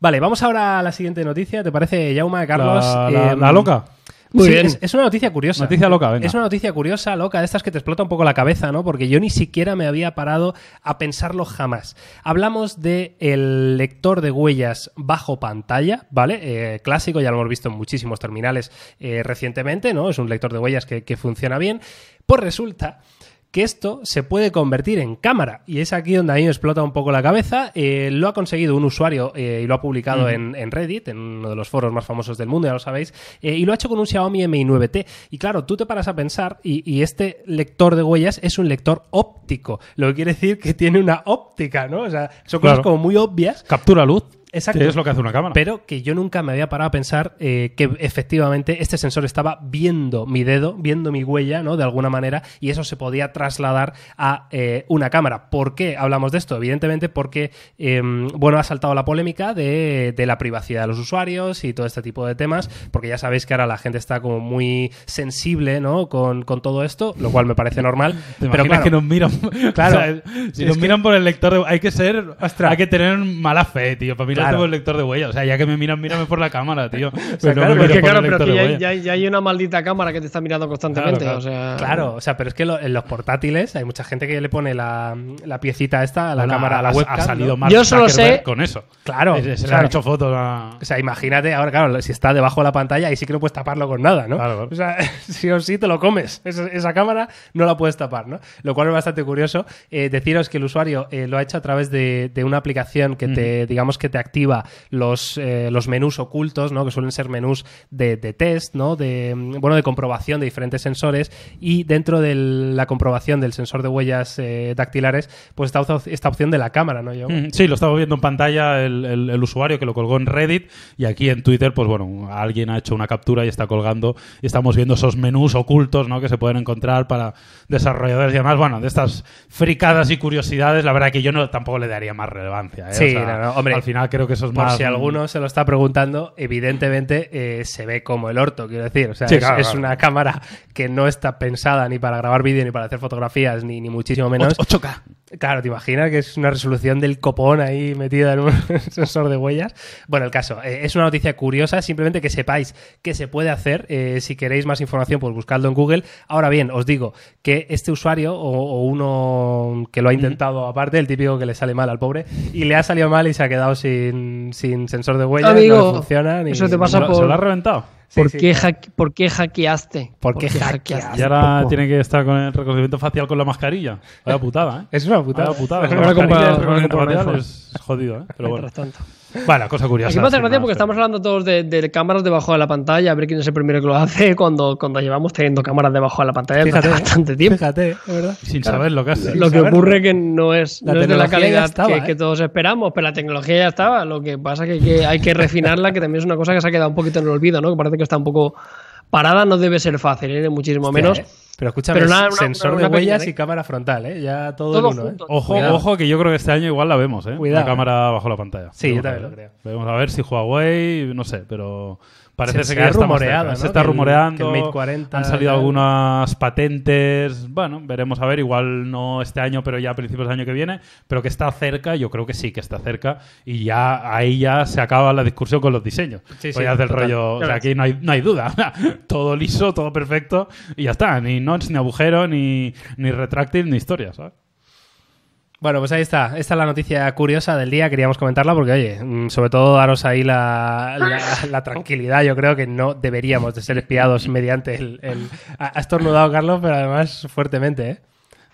Vale, vamos ahora a la siguiente noticia. ¿Te parece, Yauma, Carlos? La, la- Em, la loca. Muy Sí, bien. Es, es una noticia curiosa. Noticia loca, venga. Es una noticia curiosa, loca, de estas que te explota un poco la cabeza, ¿no? Porque yo ni siquiera me había parado a pensarlo jamás. Hablamos de el lector de huellas bajo pantalla, ¿vale? Eh, clásico, ya lo hemos visto en muchísimos terminales eh, recientemente, ¿no? Es un lector de huellas que, que funciona bien. Pues resulta que esto se puede convertir en cámara. Y es aquí donde a mí me explota un poco la cabeza. Eh, lo ha conseguido un usuario eh, y lo ha publicado en, en Reddit, en uno de los foros más famosos del mundo, ya lo sabéis, eh, y lo ha hecho con un Xiaomi Mi 9T. Y claro, tú te paras a pensar, y, y este lector de huellas es un lector óptico, lo que quiere decir que tiene una óptica, ¿no? O sea, son cosas Claro. como muy obvias. Captura luz. Exacto. Que es lo que hace una cámara. Pero que yo nunca me había parado a pensar eh, que efectivamente este sensor estaba viendo mi dedo, viendo mi huella, ¿no? De alguna manera, y eso se podía trasladar a eh, una cámara. ¿Por qué hablamos de esto? Evidentemente porque, eh, bueno, ha saltado la polémica de, de la privacidad de los usuarios y todo este tipo de temas, porque ya sabéis que ahora la gente está como muy sensible, ¿no? Con, con todo esto, lo cual me parece normal. [LAUGHS] ¿Te pero claro, que nos miran? Claro. [LAUGHS] O sea, si nos que- miran por el lector hay que ser, Ostras. hay que tener mala fe, tío, para mirarte Claro. por el lector de huella. O sea, ya que me miran, mírame por la cámara, tío. [LAUGHS] Pero claro, porque mires por claro, pero que ya, ya hay- ya hay una maldita cámara que te está mirando constantemente. Claro, O sea, Claro, o sea, pero es que lo- en los portátiles hay mucha gente que le pone la, la piecita esta a la Bueno, cámara, a la ha- webcam. Ha salido ¿no? Mark Yo solo sé- con eso. Claro, Se, se le claro. han hecho fotos a... O sea, imagínate, ahora, claro, si está debajo de la pantalla, ahí sí que no puedes taparlo con nada, ¿no? Claro, claro. O sea, [LAUGHS] sí o sí te lo comes. Esa, esa cámara no la puedes tapar, ¿no? Lo cual es bastante curioso. Eh, deciros que el usuario eh, lo ha hecho a través de, de una aplicación que te, digamos, que te activa los, eh, los menús ocultos, ¿no? Que suelen ser menús de, de test, ¿no? De, mm, bueno, de comprobación de diferentes sensores y dentro de la comprobación del sensor de huellas eh, dactilares, pues está esta opción de la cámara, ¿no? Yo, Mm, Sí, lo estaba viendo en pantalla el, el- el usuario que lo colgó en Reddit y aquí en Twitter, pues bueno, alguien ha hecho una captura y está colgando y estamos viendo esos menús ocultos ¿no? que se pueden encontrar para desarrolladores y demás. Bueno, de estas fricadas y curiosidades, la verdad que yo no tampoco le daría más relevancia. ¿eh? Sí, O sea, no, no, hombre, Al final creo que eso es Por más... si alguno se lo está preguntando, evidentemente eh, se ve como el orto, quiero decir. O sea, Sí, es, claro, es claro. una cámara que no está pensada ni para grabar vídeo ni para hacer fotografías, ni, ni muchísimo menos. 8K. Claro, te imaginas que es una resolución del copón ahí metida en un [LAUGHS] sensor de huellas. Bueno, el caso, eh, es una noticia curiosa, simplemente que sepáis que se puede hacer. eh, si queréis más información, pues buscadlo en Google. Ahora bien, os digo que este usuario o, o uno que lo ha intentado aparte, el típico que le sale mal al pobre, y le ha salido mal y se ha quedado sin, sin sensor de huellas, Amigo, no funciona. Ni, eso te ¿Se pasa por- se lo ha reventado? Sí, ¿Por, sí. qué hack- ¿Por qué hackeaste? ¿Por qué hackeaste? Y ahora tiene que estar con el reconocimiento facial con la mascarilla. Vaya putada, ¿eh? Es una putada. Vaya putada. Mascarilla iPhone. es jodido, ¿eh? Pero bueno. Mientras tanto. Bueno, cosa curiosa. Aquí me hace sin gracia más, porque pero- estamos hablando todos de, de cámaras debajo de la pantalla, a ver quién es el primero que lo hace [LAUGHS] cuando, cuando llevamos teniendo cámaras debajo de la pantalla Fíjate, bastante tiempo. Fíjate, verdad. Sin saber lo que hace. Lo que saberlo. ocurre que no es, La no es de la calidad estaba, que, ¿eh? que todos esperamos, pero la tecnología ya estaba. Lo que pasa es que, que hay que refinarla, que también es una cosa que se ha quedado un poquito en el olvido, ¿no? Que parece que está un poco parada, no debe ser fácil, ¿eh? muchísimo menos. Hostia, ¿eh? Pero escúchame, Pero nada, una- sensor una de pequeña, huellas ¿eh? y cámara frontal, ¿eh? Ya todo, Todo en uno, ¿eh? Ojo, Cuidado. ojo, que yo creo que este año igual la vemos, ¿eh? Cuidado. Una cámara bajo la pantalla. Sí, yo también lo creo. Vamos a ver si Huawei, no sé, pero parece Se- que ya está. Se está que el- rumoreando. que el Mate 40 han salido algunas patentes. Bueno, veremos a ver. Igual no este año, pero ya a principios del año que viene. Pero que está cerca, yo creo que sí que está cerca. Y ya ahí ya se acaba la discusión con los diseños. Sí, Pues sí, ya es del total. rollo. O sea, aquí no hay, no hay duda. [LAUGHS] todo liso, todo perfecto. Y ya está. Ni notch, ni agujero, ni, ni retráctil, ni historia, ¿sabes? Bueno, pues ahí está. Esta es la noticia curiosa del día. Queríamos comentarla porque, oye, mm, sobre todo daros ahí la, tranquilidad. Yo creo que no deberíamos de ser espiados mediante el... el- ha estornudado Carlos, pero además fuertemente, ¿eh?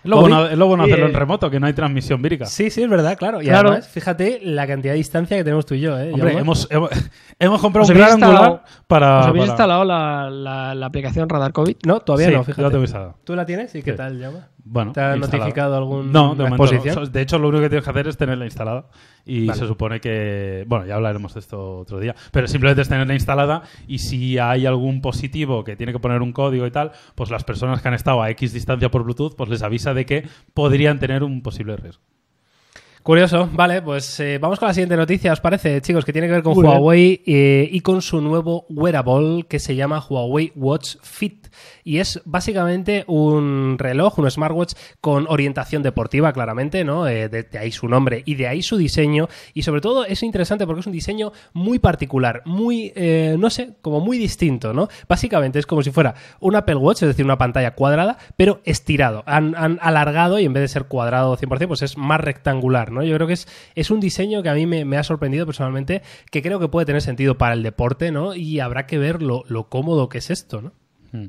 Es lo bueno, es lo bueno hacerlo eh. en remoto, que no hay transmisión vírica. Sí, sí, es verdad, claro. Y Claro. además, fíjate la cantidad de distancia que tenemos tú y yo, ¿eh? Hombre, hemos, hemos, [LAUGHS] hemos comprado ¿Os un gran angular para. ¿Os habéis para- instalado la, la- la aplicación Radar COVID? No, todavía Sí, no, yo fíjate. la tengo instalada. ¿Tú la tienes? ¿Y qué Sí. tal, Jaume? Bueno, ¿Te ha notificado algún No, de no. exposición? So- De hecho, lo único que tienes que hacer es tenerla instalada. Y Vale. se supone que. Bueno, ya hablaremos de esto otro día. Pero simplemente es tenerla instalada. Y si hay algún positivo que tiene que poner un código y tal, pues las personas que han estado a X distancia por Bluetooth, pues les avisa de que podrían tener un posible riesgo. Curioso, vale, pues eh, vamos con la siguiente noticia, ¿os parece, chicos? Que tiene que ver con Muy. Huawei eh, y con su nuevo wearable que se llama Huawei Watch Fit. Y es básicamente un reloj, un smartwatch con orientación deportiva, claramente, ¿no? Eh, de, ahí su nombre y de ahí su diseño. Y sobre todo es interesante porque es un diseño muy particular, muy, eh, no sé, como muy distinto, ¿no? Básicamente es como si fuera un Apple Watch, es decir, una pantalla cuadrada, pero estirado. Han, han alargado y en vez de ser cuadrado 100%, pues es más rectangular, ¿no? Yo creo que es, es un diseño que a mí me, me ha sorprendido personalmente, que creo que puede tener sentido para el deporte, ¿no? Y habrá que ver lo, lo cómodo que es esto, ¿no? Hmm.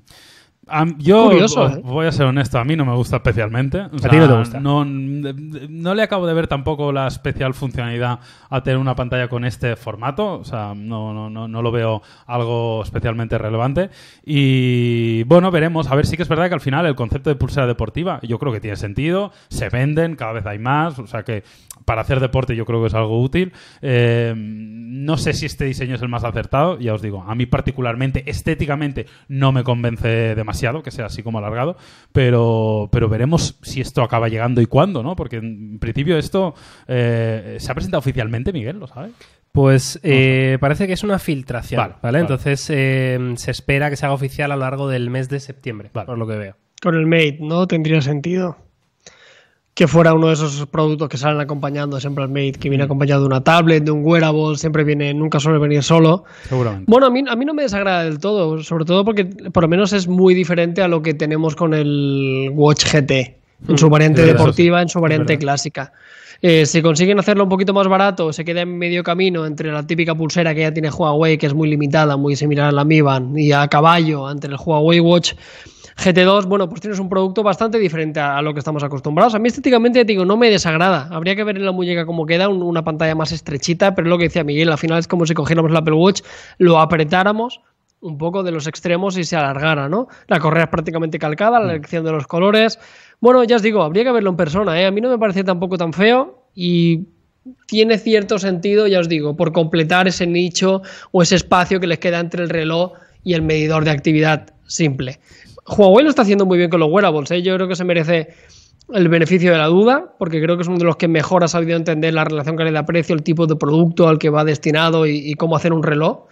Yo Curioso, ¿eh? voy a ser honesto, a mí no me gusta especialmente. O ti no te gusta? No, no le acabo de ver tampoco la especial funcionalidad a tener una pantalla con este formato. O sea, no, no, no, no lo veo algo especialmente relevante. Y bueno, veremos. A ver, sí que es verdad que al final el concepto de pulsera deportiva yo creo que tiene sentido. Se venden, cada vez hay más. O sea que para hacer deporte yo creo que es algo útil. Eh, no sé si este diseño es el más acertado, ya os digo, a mí particularmente, estéticamente, no me convence demasiado que sea así como alargado, pero, pero veremos si esto acaba llegando y cuándo, ¿no? Porque en principio esto eh, se ha presentado oficialmente, Miguel, ¿lo sabes? Pues eh, parece que es una filtración, Vale, ¿vale? vale. Entonces eh, se espera que se haga oficial a lo largo del mes de septiembre, Vale. por lo que veo. Con el Mate, ¿no? Tendría sentido. Que fuera uno de esos productos que salen acompañando siempre al Mate, que viene acompañado de una tablet, de un wearable, siempre viene, nunca suele venir solo. Seguramente. Bueno, a mí, a mí no me desagrada del todo, sobre todo porque por lo menos es muy diferente a lo que tenemos con el Watch GT, en su variante deportiva, en su variante clásica. Eh, si consiguen hacerlo un poquito más barato, se queda en medio camino entre la típica pulsera que ya tiene Huawei, que es muy limitada, muy similar a la Mi Band, y a caballo entre el Huawei Watch GT2, bueno, pues tienes un producto bastante diferente a, a lo que estamos acostumbrados. A mí estéticamente, te digo, no me desagrada. Habría que ver en la muñeca cómo queda, un- una pantalla más estrechita, pero es lo que decía Miguel, al final es como si cogiéramos el Apple Watch, lo apretáramos un poco de los extremos y se alargara, ¿no? La correa es prácticamente calcada, la elección de los colores. Bueno, ya os digo, habría que verlo en persona, ¿eh? A mí no me parece tampoco tan feo y tiene cierto sentido, ya os digo, por completar ese nicho o ese espacio que les queda entre el reloj y el medidor de actividad simple. Huawei lo está haciendo muy bien con los wearables, ¿eh? yo creo que se merece el beneficio de la duda, porque creo que es uno de los que mejor ha sabido entender la relación calidad-precio, el tipo de producto al que va destinado y, y cómo hacer un reloj.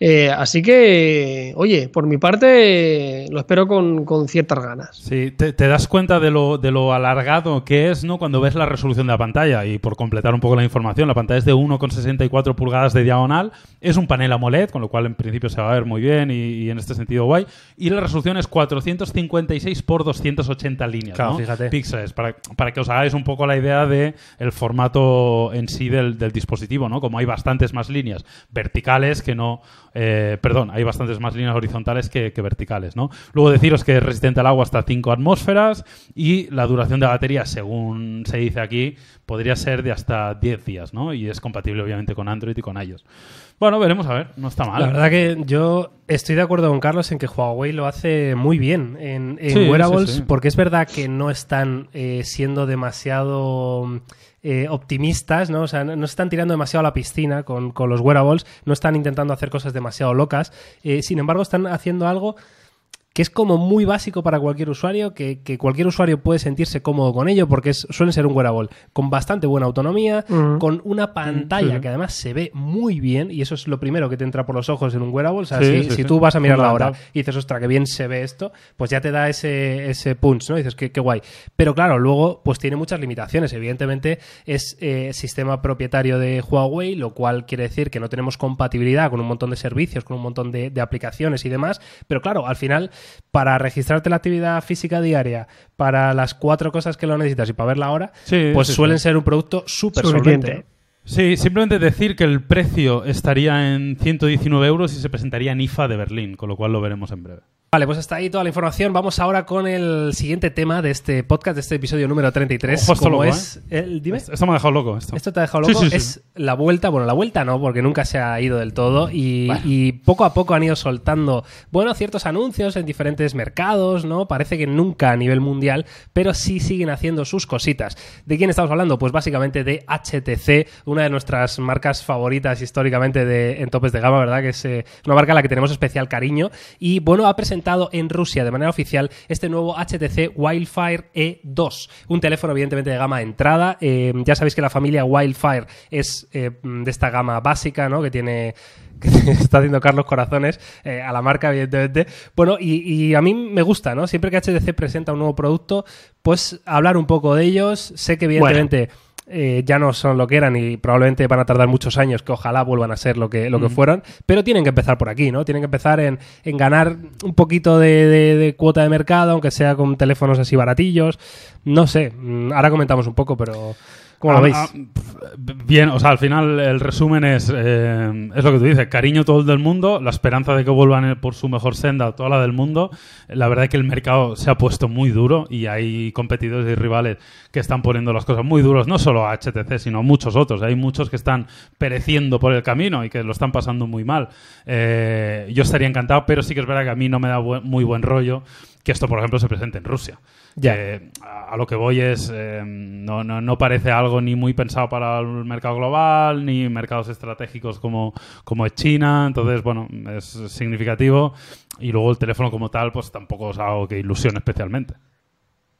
Eh, así que, oye, por mi parte, lo espero con, con ciertas ganas. Sí, te, te das cuenta de lo, de lo alargado que es, ¿no? Cuando ves la resolución de la pantalla. Y por completar un poco la información, la pantalla es de 1,64 pulgadas de diagonal. Es un panel AMOLED, con lo cual en principio se va a ver muy bien y, y en este sentido guay. Y la resolución es 456 por 280 líneas, Claro, ¿no? fíjate. Píxeles, para, para que os hagáis un poco la idea de el formato en sí del, del dispositivo, ¿no? Como hay bastantes más líneas verticales que no... eh, perdón, hay bastantes más líneas horizontales que, que verticales, ¿no? Luego deciros que es resistente al agua hasta 5 atmósferas y la duración de la batería, según se dice aquí, podría ser de hasta 10 días, ¿no? Y es compatible obviamente con Android y con iOS. Bueno, veremos a ver, no está mal. La verdad que yo estoy de acuerdo con Carlos en que Huawei lo hace muy bien en, en Sí, wearables, sí, sí. porque es verdad que no están eh, siendo demasiado eh, optimistas, ¿no? O sea, no, se están tirando demasiado a la piscina con, con los wearables, no están intentando hacer cosas demasiado locas, eh, sin embargo están haciendo algo que es como muy básico para cualquier usuario, que, que cualquier usuario puede sentirse cómodo con ello, porque es, suelen ser un wearable con bastante buena autonomía, con una pantalla sí. que además se ve muy bien, y eso es lo primero que te entra por los ojos en un wearable. O sea, Sí, si, sí, si sí. tú vas a mirar la hora y dices, ostra, que bien se ve esto, pues ya te da ese, ese punch, ¿no? Y dices, qué, qué guay. Pero claro, luego, pues tiene muchas limitaciones. Evidentemente, es eh, sistema propietario de Huawei, lo cual quiere decir que no tenemos compatibilidad con un montón de servicios, con un montón de, de aplicaciones y demás. Pero claro, al final, para registrarte la actividad física diaria, para las cuatro cosas que lo necesitas y para ver la hora, Sí, pues sí, suelen sí. ser un producto súper solvente. Sí, simplemente decir que el precio estaría en 119 euros y se presentaría en IFA de Berlín, con lo cual lo veremos en breve. Vale, pues hasta ahí toda la información. Vamos ahora con el siguiente tema de este podcast, de este episodio número 33. Ojo, esto como loco, es el, dime. Esto me ha dejado loco. Esto. Esto te ha dejado loco. sí, sí. Es la vuelta, bueno, la vuelta no, porque nunca se ha ido del todo. Y, y poco a poco han ido soltando, bueno, ciertos anuncios en diferentes mercados, ¿no? Parece que nunca a nivel mundial, pero sí siguen haciendo sus cositas. ¿De quién estamos hablando? Pues básicamente de HTC, una de nuestras marcas favoritas históricamente de, en topes de gama, ¿verdad? Que es eh, una marca a la que tenemos especial cariño. Y bueno, ha presentado en Rusia de manera oficial este nuevo HTC Wildfire E2, un teléfono evidentemente de gama de entrada. Eh, ya sabéis que la familia Wildfire es eh, de esta gama básica, ¿no? Que tiene [LAUGHS] que está haciendo Carlos Corazones eh, a la marca, evidentemente. Bueno, y, y a mí me gusta, ¿no? Siempre que HTC presenta un nuevo producto, pues hablar un poco de ellos. Sé que evidentemente eh, ya no son lo que eran y probablemente van a tardar muchos años que ojalá vuelvan a ser lo que, lo que fueron, pero tienen que empezar por aquí, ¿no? Tienen que empezar en, en ganar un poquito de, de- de cuota de mercado, aunque sea con teléfonos así baratillos. No sé, mm, ahora comentamos un poco, pero... ¿Cómo lo Ah, veis? ah, Bien, o sea, al final el resumen es, eh, es lo que tú dices, cariño todo el del mundo, la esperanza de que vuelvan eh, por su mejor senda toda la del mundo. La verdad es que el mercado se ha puesto muy duro y hay competidores y rivales que están poniendo las cosas muy duras, no solo a HTC, sino a muchos otros. Hay muchos que están pereciendo por el camino y que lo están pasando muy mal. Eh, yo estaría encantado, pero sí que es verdad que a mí no me da muy buen rollo que esto, por ejemplo, se presente en Rusia. Ya. Que a a lo que voy es, eh, no, no, no parece algo ni muy pensado para el mercado global, ni mercados estratégicos como, como es China, entonces, bueno, es significativo. Y luego el teléfono como tal, pues tampoco es algo que ilusione especialmente.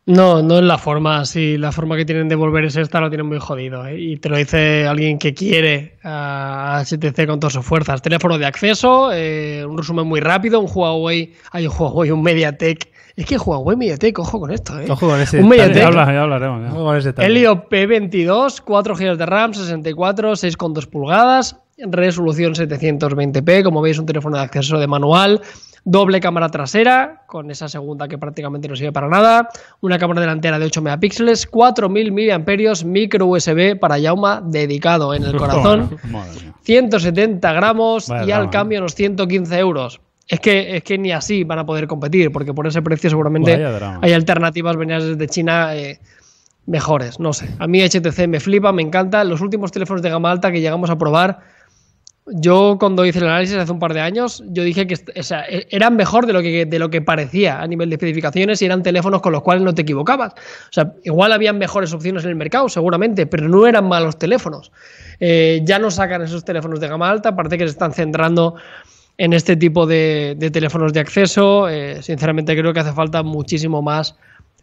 No, no es la forma. Si la forma que tienen de volver es esta, lo tienen muy jodido. ¿eh? Y te lo dice alguien que quiere a HTC con todas sus fuerzas. Teléfono de acceso, eh, un resumen muy rápido, un Huawei, hay un Huawei, un MediaTek. Es que Huawei MediaTek, ojo con esto, ¿eh? Ojo con ese Un. Mediatek. Ya, habla- ya hablaremos. Ojo con ese. Helio P22, 4 GB de RAM, 64, 6,2 pulgadas, resolución 720p, como veis un teléfono de acceso de manual, doble cámara trasera, con esa segunda que prácticamente no sirve para nada, una cámara delantera de 8 megapíxeles, 4000 mAh, micro USB para Yauma dedicado en el [LAUGHS] corazón, Madre mía. 170 gramos Vaya y al drama, cambio unos 115 euros. Es que, es que ni así van a poder competir, porque por ese precio seguramente hay alternativas venidas desde China eh, mejores. No sé. A mí HTC me flipa, me encanta. Los últimos teléfonos de gama alta que llegamos a probar, yo cuando hice el análisis hace un par de años, yo dije que est- o sea, e- eran mejor de lo, que, de lo que parecía a nivel de especificaciones y eran teléfonos con los cuales no te equivocabas. O sea, igual habían mejores opciones en el mercado, seguramente, pero no eran malos teléfonos. Eh, ya no sacan esos teléfonos de gama alta, parece que se están centrando en este tipo de, de teléfonos de acceso. Eh, sinceramente creo que hace falta muchísimo más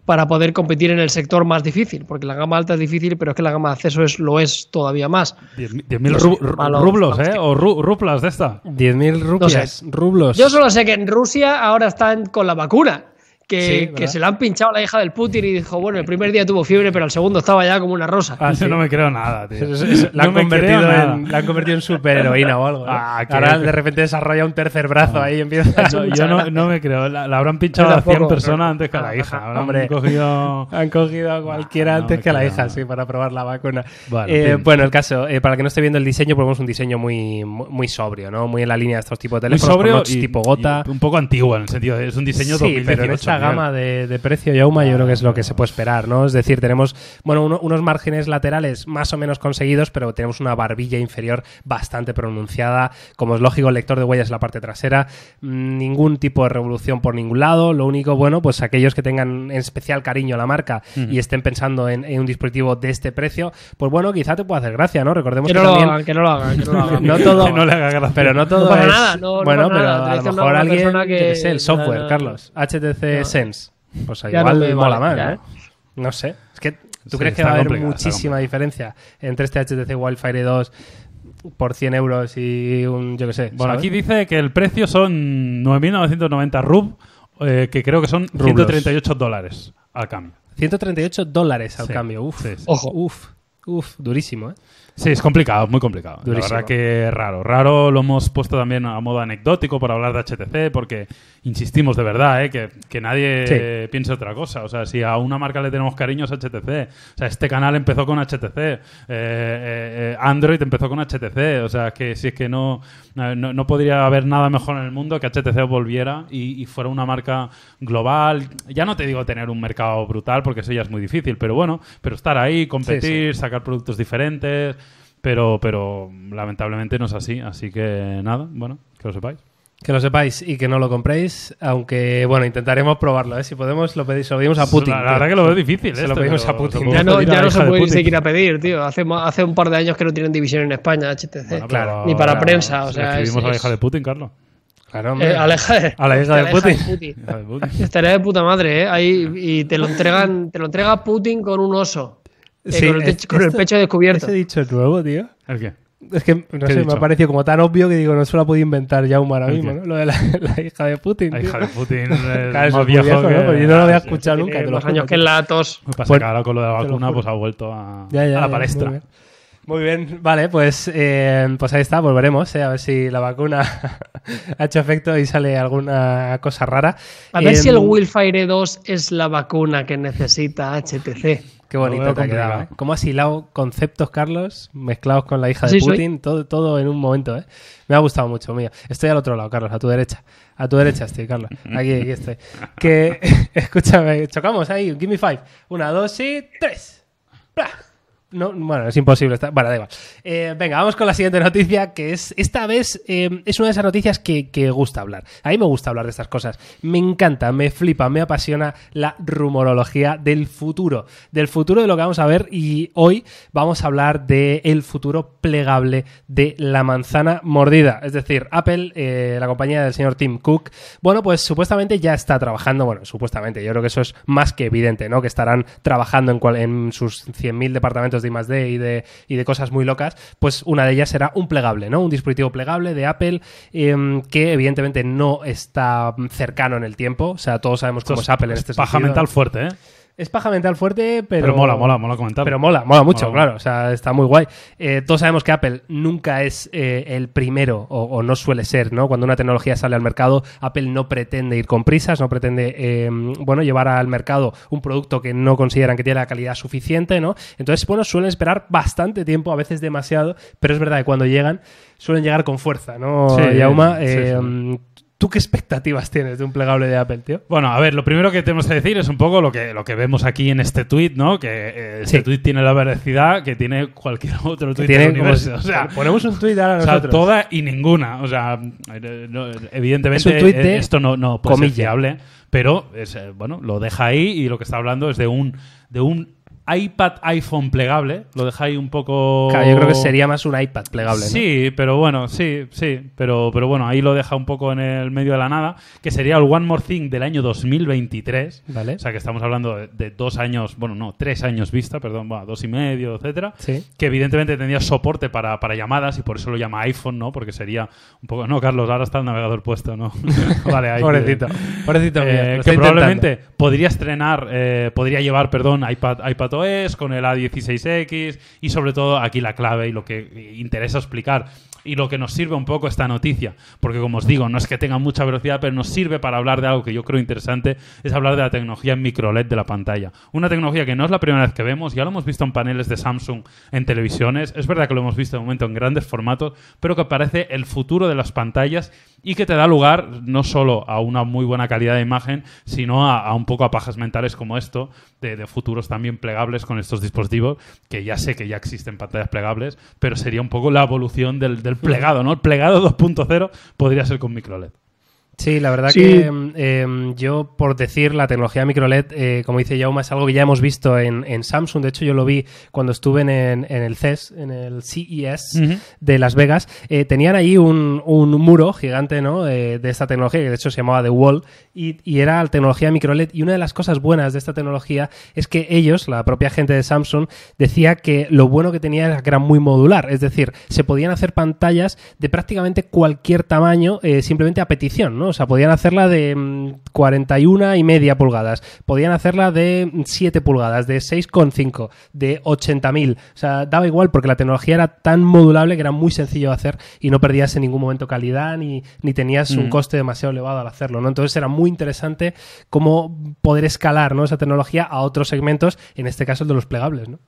para poder competir en el sector más difícil, porque la gama alta es difícil, pero es que la gama de acceso es, lo es todavía más. 10.000 ru- rublos, malos ¿eh? O ru- ruplas de esta. 10.000 No rupias, sé. rublos. Yo solo sé que en Rusia ahora están con la vacuna. Que, se la han pinchado a la hija del Putin y dijo, bueno, el primer día tuvo fiebre, pero el segundo estaba ya como una rosa. Ah, Yo sí. no me creo nada, tío. Eso- eso- la, No han convertido nada. en, la han convertido en superheroína o algo. ¿no? Ah, que- Ahora de repente desarrolla un tercer brazo ahí y empieza a No, yo no, no me creo. La, la habrán pinchado Yo a 100 tampoco. personas antes que a la hija. Habrán Hombre. cogido... [LAUGHS] Han cogido a cualquiera Ah, no antes que a la hija, nada. sí, para probar la vacuna. Bueno, Eh, bueno, el caso, eh, para el que no esté viendo el diseño, ponemos un diseño muy, muy sobrio, ¿no? Muy en la línea de estos tipos de Muy teléfonos, sobrio notch y, tipo gota. y un poco antiguo en el sentido de es un diseño sí, 2018. Gama de, de precio, Yauma, yo creo que es lo que se puede esperar, ¿no? Es decir, tenemos, bueno, uno- unos márgenes laterales más o menos conseguidos, pero tenemos una barbilla inferior bastante pronunciada. Como es lógico, el lector de huellas en la parte trasera. Mm, Ningún tipo de revolución por ningún lado. Lo único, bueno, pues aquellos que tengan en especial cariño a la marca y estén pensando en, en un dispositivo de este precio, pues bueno, quizá te pueda hacer gracia, ¿no? Recordemos Que que, no lo hagan, que no lo hagan, que no lo hagan. [LAUGHS] No todo, [LAUGHS] Que no le haga gracia. pero no todo No es- nada, no- no bueno, pero nada. A lo mejor alguien, yo que- sé, el software. Carlos, HTC. Sense. Pues Ya igual no me mola vale, más. ¿eh? No sé. Es que tú Sí, crees que va a haber muchísima diferencia entre este HTC Wildfire 2 por 100 euros y un, yo qué sé. Bueno, ¿sabes? aquí dice que el precio son 9.990 rub, eh, que creo que son Rublos. 138 dólares al cambio. 138 dólares al Sí, cambio. Uf, sí, sí. Ojo. uf, uf, durísimo, ¿eh? Sí, es complicado, muy complicado. Durísimo. La verdad que raro. Raro lo hemos puesto también a modo anecdótico para hablar de HTC, porque insistimos de verdad, ¿eh? que, que nadie Sí. piense otra cosa. O sea, si a una marca le tenemos cariño es HTC. O sea, este canal empezó con HTC. Eh, eh, eh, Android empezó con HTC. O sea, que si es que no, no, no podría haber nada mejor en el mundo que HTC volviera y, y fuera una marca global. Ya no te digo tener un mercado brutal, porque eso ya es muy difícil, pero bueno, pero estar ahí, competir, sacar productos diferentes. Pero, pero lamentablemente no es así, así que nada, bueno, que lo sepáis. Que lo sepáis y que no lo compréis, aunque, bueno, intentaremos probarlo, ¿eh? Si podemos, lo pedís, lo pedimos a Putin. La, la verdad que lo veo difícil. Se lo esto, pedimos a Putin. lo Ya no, a ya no se de puede ni Putin. siquiera pedir, tío. Hace, hace un par de años que no tienen división en España, HTC. Bueno, Claro. Ni para prensa, o le sea, escribimos es- a la hija de Putin, Carlos. Claro, hombre. Eh, aleja de, A la hija de Putin. [LAUGHS] Hija de Putin. Estaría de puta madre, ¿eh? Ahí, y te lo entregan, te lo entrega Putin con un oso. Eh, Sí, con, el, es- con el esto- pecho descubierto. Ese dicho es nuevo, tío. ¿El qué? Es que, no ¿Qué he sé, me ha parecido como tan obvio que digo, no se lo ha podido inventar ya ahora ¿El mismo? ¿no? Lo de la, [LAUGHS] la hija de Putin. La tío. hija de Putin [LAUGHS] es Claro, más viejo, viejo, que... ¿no? Pues yo no lo había Sí. escuchado nunca. Tiene te lo más juro, años que en la tos. Me pasa Bueno, que ahora con lo de la vacuna pues ha vuelto a, Ya, ya, a la palestra. Muy bien. Muy bien, vale, pues, eh, pues ahí está, volveremos, eh, a ver si la vacuna [LAUGHS] ha hecho efecto y sale alguna cosa rara. A ver Eh, si el Wildfire 2 es la vacuna que necesita HTC. Qué bonito te ha quedado. ¿eh? ¿Cómo has hilado conceptos, Carlos, mezclados con la hija de soy. Putin? Todo, todo en un momento, ¿eh? Me ha gustado mucho, mío. Estoy al otro lado, Carlos, a tu derecha. A tu derecha estoy, Carlos. Aquí, aquí estoy. Que, [LAUGHS] escúchame, chocamos ahí. Give me five. Una, dos y tres. ¡Bla! No, bueno, es imposible. Está... Bueno, da igual. Eh, venga, vamos con la siguiente noticia, que es esta vez eh, es una de esas noticias que, que gusta hablar. A mí me gusta hablar de estas cosas. Me encanta, me flipa, me apasiona la rumorología del futuro. Del futuro de lo que vamos a ver y hoy vamos a hablar del el futuro plegable de la manzana mordida. Es decir, Apple, eh, la compañía del señor Tim Cook, bueno, pues supuestamente ya está trabajando, bueno, supuestamente, yo creo que eso es más que evidente, ¿no? Que estarán trabajando en, cual- en sus 100.000 departamentos de I+.D. y de, y de cosas muy locas, pues una de ellas será un plegable, ¿no? Un dispositivo plegable de Apple em, que evidentemente no está cercano en el tiempo, o sea, todos sabemos cómo es Apple en este paja sentido. mental fuerte, ¿eh? Es paja mental fuerte, pero... Pero, mola, mola, mola comentarlo. Pero mola, mola mucho, Mola, claro. mola. O sea, está muy guay. Eh, todos sabemos que Apple nunca es eh, el primero, o, o no suele ser, ¿no? Cuando una tecnología sale al mercado, Apple no pretende ir con prisas, no pretende, eh, bueno, llevar al mercado un producto que no consideran que tiene la calidad suficiente, ¿no? Entonces, bueno, suelen esperar bastante tiempo, a veces demasiado, pero es verdad que cuando llegan, suelen llegar con fuerza, ¿no, Sí, Yauma? sí, sí. ¿Tú qué expectativas tienes de un plegable de Apple, tío? Bueno, a ver, lo primero que tenemos que decir es un poco lo que, lo que vemos aquí en este tweet, ¿no? Que eh, este Sí. tweet tiene la veracidad que tiene cualquier otro tweet del universo. o sea, ponemos un tuit ahora o sea, nosotros. toda y ninguna. O sea, eh, no, evidentemente Es de eh, esto no, no puede ser fiable, pero es, bueno, lo deja ahí y lo que está hablando es de un, de un iPad iPhone plegable. Lo deja ahí un poco. Claro, yo creo que sería más un iPad plegable, ¿no? Sí, pero bueno, sí, sí. Pero, pero bueno, ahí lo deja un poco en el medio de la nada. Que sería el One More Thing del año 2023. Vale. O sea que estamos hablando de, de dos años, bueno, no, tres años vista, perdón, bueno, dos y medio, etcétera. Sí. Que evidentemente tendría soporte para, para llamadas y por eso lo llama iPhone, ¿no? Porque sería un poco. No, Carlos, ahora está el navegador puesto, ¿no? [LAUGHS] vale, ahí. Pobrecito. Pobrecito Eh, que probablemente podría estrenar, eh, podría llevar, perdón, iPad, iPad OS con el A16X y sobre todo aquí la clave y lo que interesa explicar y lo que nos sirve un poco esta noticia, porque como os digo, no es que tenga mucha velocidad, pero nos sirve para hablar de algo que yo creo interesante, es hablar de la tecnología en micro LED de la pantalla. Una tecnología que no es la primera vez que vemos, ya lo hemos visto en paneles de Samsung, en televisiones, es verdad que lo hemos visto de momento en grandes formatos, pero que parece el futuro de las pantallas y que te da lugar no solo a una muy buena calidad de imagen, sino a, un poco a pajas mentales como esto, de, de futuros también plegables con estos dispositivos, que ya sé que ya existen pantallas plegables, pero sería un poco la evolución del, del plegado, ¿no? El plegado [LAUGHS] 2.0 podría ser con microLED. Sí, la verdad Sí. que em, em, yo, por decir, la tecnología microLED, eh, como dice Jauma, es algo que ya hemos visto en, en Samsung. De hecho, yo lo vi cuando estuve en, en- el CES, en el CES de Las Vegas. Eh, tenían ahí un, un muro gigante ¿no? Eh, de esta tecnología, que de hecho se llamaba The Wall, y, y era la tecnología microLED. Y una de las cosas buenas de esta tecnología es que ellos, la propia gente de Samsung, decía que lo bueno que tenía era que era muy modular. Es decir, se podían hacer pantallas de prácticamente cualquier tamaño eh, simplemente a petición, ¿no? O sea, podían hacerla de mm, 41 y media pulgadas, podían hacerla de mm, 7 pulgadas, de 6,5, de 80.000. O sea, daba igual porque la tecnología era tan modulable que era muy sencillo de hacer y no perdías en ningún momento calidad ni, ni tenías un Mm. coste demasiado elevado al hacerlo, ¿no? Entonces era muy interesante cómo poder escalar, ¿no? Esa tecnología a otros segmentos, en este caso el de los plegables, ¿no?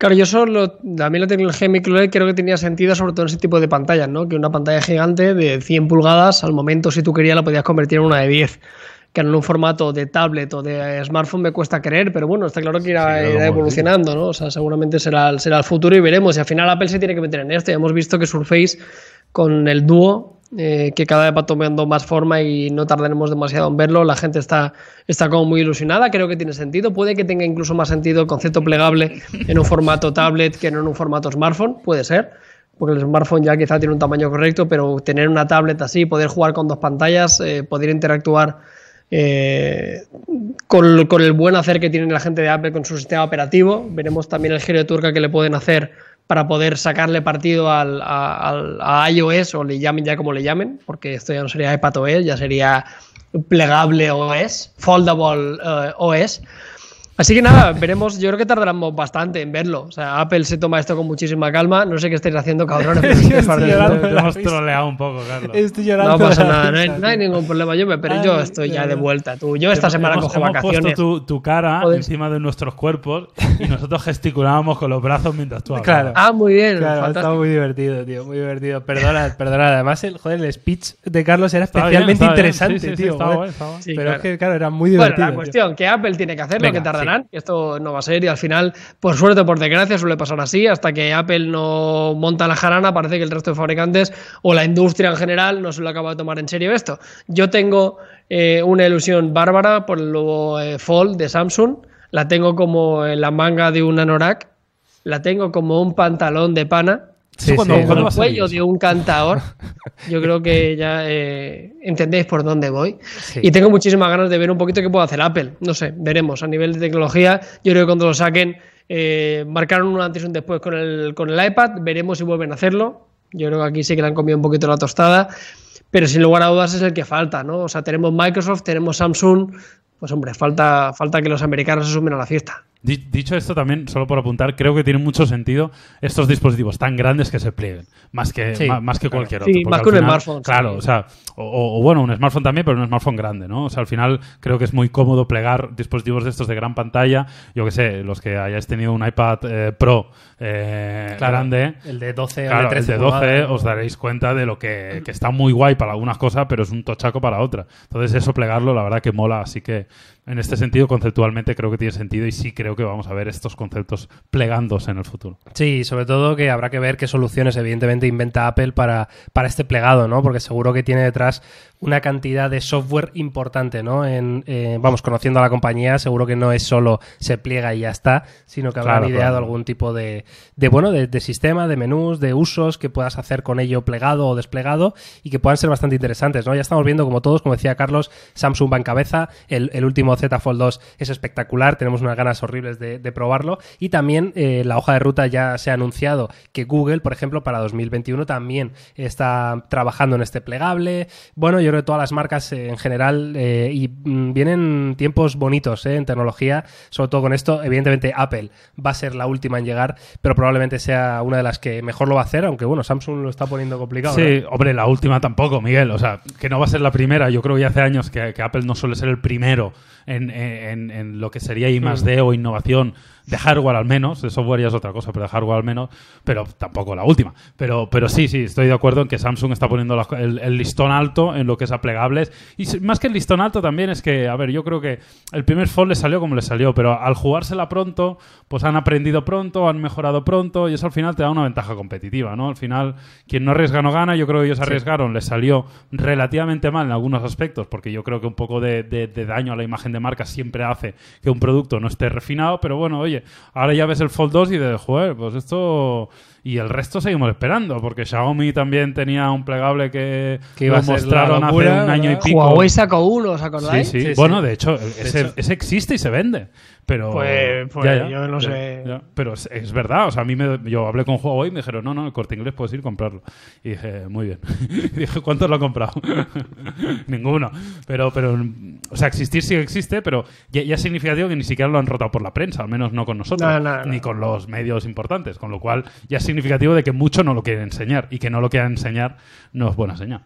Claro, yo solo, a mí la tecnología microLED creo que tenía sentido sobre todo en ese tipo de pantallas, ¿no? Que una pantalla gigante de 100 pulgadas, al momento si tú querías la podías convertir en una de 10. Que en un formato de tablet o de smartphone me cuesta creer, pero bueno, está claro que irá, Sí, irá evolucionando, ¿no? O sea, seguramente será, será el futuro y veremos. Y al final Apple se tiene que meter en esto. Ya hemos visto que Surface con el dúo, eh, que cada vez va tomando más forma y no tardaremos demasiado en verlo, la gente está, está como muy ilusionada, creo que tiene sentido. Puede que tenga incluso más sentido el concepto plegable en un formato tablet que no en un formato smartphone, puede ser. Porque el smartphone ya quizá tiene un tamaño correcto, pero tener una tablet así, poder jugar con dos pantallas, eh, poder interactuar eh, con, con el buen hacer que tiene la gente de Apple con su sistema operativo. Veremos también el giro de turca que le pueden hacer para poder sacarle partido al, al- a iOS o le llamen ya como le llamen, porque esto ya no sería iPadOS, ya sería plegable OS, foldable eh, OS. Así que nada, veremos. Yo creo que tardaremos bastante en verlo. O sea, Apple se toma esto con muchísima calma. No sé qué estáis haciendo, cabrones. [LAUGHS] hemos troleado un poco, Carlos. Estoy llorando. No pasa la nada, no hay, risa, [LAUGHS] no hay tío. ningún problema. Yo me, pero yo estoy ya de vuelta. Tú, yo esta semana hemos, cojo hemos vacaciones. puesto tu, tu cara Joder. encima de nuestros cuerpos y nosotros gesticulábamos con los brazos mientras tú [LAUGHS] hablabas. Claro. Ah, muy bien. Claro, está muy divertido, tío, muy divertido. Perdona, perdona. Además, el, joder, el speech de Carlos era especialmente bien. interesante, Sí, sí, sí, tío. estaba estaba Pero claro. es que, claro, era muy Bueno, divertido. la tío. cuestión que Apple tiene que hacerlo, Venga, que esto no va a ser y al final, por suerte o por desgracia, suele pasar así, hasta que Apple no monta la jarana, parece que el resto de fabricantes o la industria en general no se lo acaba de tomar en serio esto. Yo tengo eh, una ilusión bárbara por el nuevo eh, Fold de Samsung, la tengo como en la manga de un anorak, la tengo como un pantalón de pana, Sí, ¿Cuándo- sí, el cuello de un cantador. Yo creo que ya eh, entendéis por dónde voy. Sí. Y tengo muchísimas ganas de ver un poquito qué puede hacer Apple. No sé, veremos. A nivel de tecnología, yo creo que cuando lo saquen, eh, marcaron un antes y un después con el, con el iPad. Veremos si vuelven a hacerlo. Yo creo que aquí sí que le han comido un poquito la tostada. Pero sin lugar a dudas es el que falta, ¿no? O sea, tenemos Microsoft, tenemos Samsung. Pues hombre, falta, falta que los americanos se sumen a la fiesta. Di- Dicho esto, también, solo por apuntar, creo que tiene mucho sentido estos dispositivos tan grandes que se plieguen, más que, Sí, más, que claro. cualquier Sí, otro. porque más que un final- smartphone, Claro, sí. o sea, o, bueno, un smartphone también, pero un smartphone grande, ¿no? O sea, al final creo que es muy cómodo plegar dispositivos de estos de gran pantalla. Yo que sé, los que hayáis tenido un iPad eh, Pro eh, Claro, grande. El de 12 o Claro, de el 13 de 12 pulgadas, os daréis cuenta de lo que, que está muy guay para algunas cosas, pero es un tochaco para otra. Entonces, eso plegarlo, la verdad que mola. Así que, en este sentido, conceptualmente creo que tiene sentido y sí creo que vamos a ver estos conceptos plegándose en el futuro. Sí, sobre todo que habrá que ver qué soluciones evidentemente inventa Apple para, para este plegado, ¿no? Porque seguro que tiene detrás una cantidad de software importante, ¿no? En, eh, vamos, conociendo a la compañía, seguro que no es solo se pliega y ya está, sino que habrán Claro, ideado claro. algún tipo de, de bueno, de, de sistema, de menús, de usos que puedas hacer con ello plegado o desplegado y que puedan ser bastante interesantes, ¿no? Ya estamos viendo como todos, como decía Carlos, Samsung va en cabeza, el, el último Z Fold 2 es espectacular, tenemos unas ganas horribles de, de probarlo y también eh, la hoja de ruta ya se ha anunciado que Google, por ejemplo, para 2021 también está trabajando en este plegable. Bueno, yo creo que todas las marcas eh, en general eh, y mm, vienen tiempos bonitos eh, en tecnología, sobre todo con esto. Evidentemente Apple va a ser la última en llegar, pero probablemente sea una de las que mejor lo va a hacer, aunque bueno, Samsung lo está poniendo complicado. ¿no? Sí, hombre, la última tampoco, Miguel. O sea, que no va a ser la primera. Yo creo que ya hace años que, que Apple no suele ser el primero en, en- en lo que sería I más D o innovación de hardware al menos. De software ya es otra cosa, pero de hardware al menos. Pero tampoco la última. Pero, pero sí, sí, estoy de acuerdo en que Samsung está poniendo co- el, el listón alto en lo que es a plegables. Y más que el listón alto también es que, a ver, yo creo que el primer Fold le salió como le salió, pero al jugársela pronto, pues han aprendido pronto, han mejorado pronto y eso al final te da una ventaja competitiva, ¿no? Al final, quien no arriesga no gana. Yo creo que ellos arriesgaron, les salió relativamente mal en algunos aspectos, porque yo creo que un poco de, de- de daño a la imagen marca siempre hace que un producto no esté refinado, pero bueno, oye, ahora ya ves el Fold 2 y de joder, pues esto... Y el resto seguimos esperando, porque Xiaomi también tenía un plegable que, Que iba lo a mostraron locura, hace un año y ¿verdad? pico. Huawei sacó uno, ¿os Sí, acordáis? sí. Sí, Bueno, sí. de hecho, ese, hecho. ese existe y se vende. Pero. Pues- pues yo no sé. ya. Pero es, es verdad. O sea, a mí me, yo hablé con Huawei y me dijeron, no, no, el corte inglés puedes ir a comprarlo. Y dije, muy bien. Y [LAUGHS] dije, ¿cuántos lo han comprado? [LAUGHS] Ninguno. Pero, pero, o sea, existir sí que existe, pero ya, ya es significativo que ni siquiera lo han rotado por la prensa, al menos no con nosotros, No, no, no. ni con los medios importantes. Con lo cual, ya significativo de que mucho no lo quieren enseñar. Y que no lo quieran enseñar no es buena señal.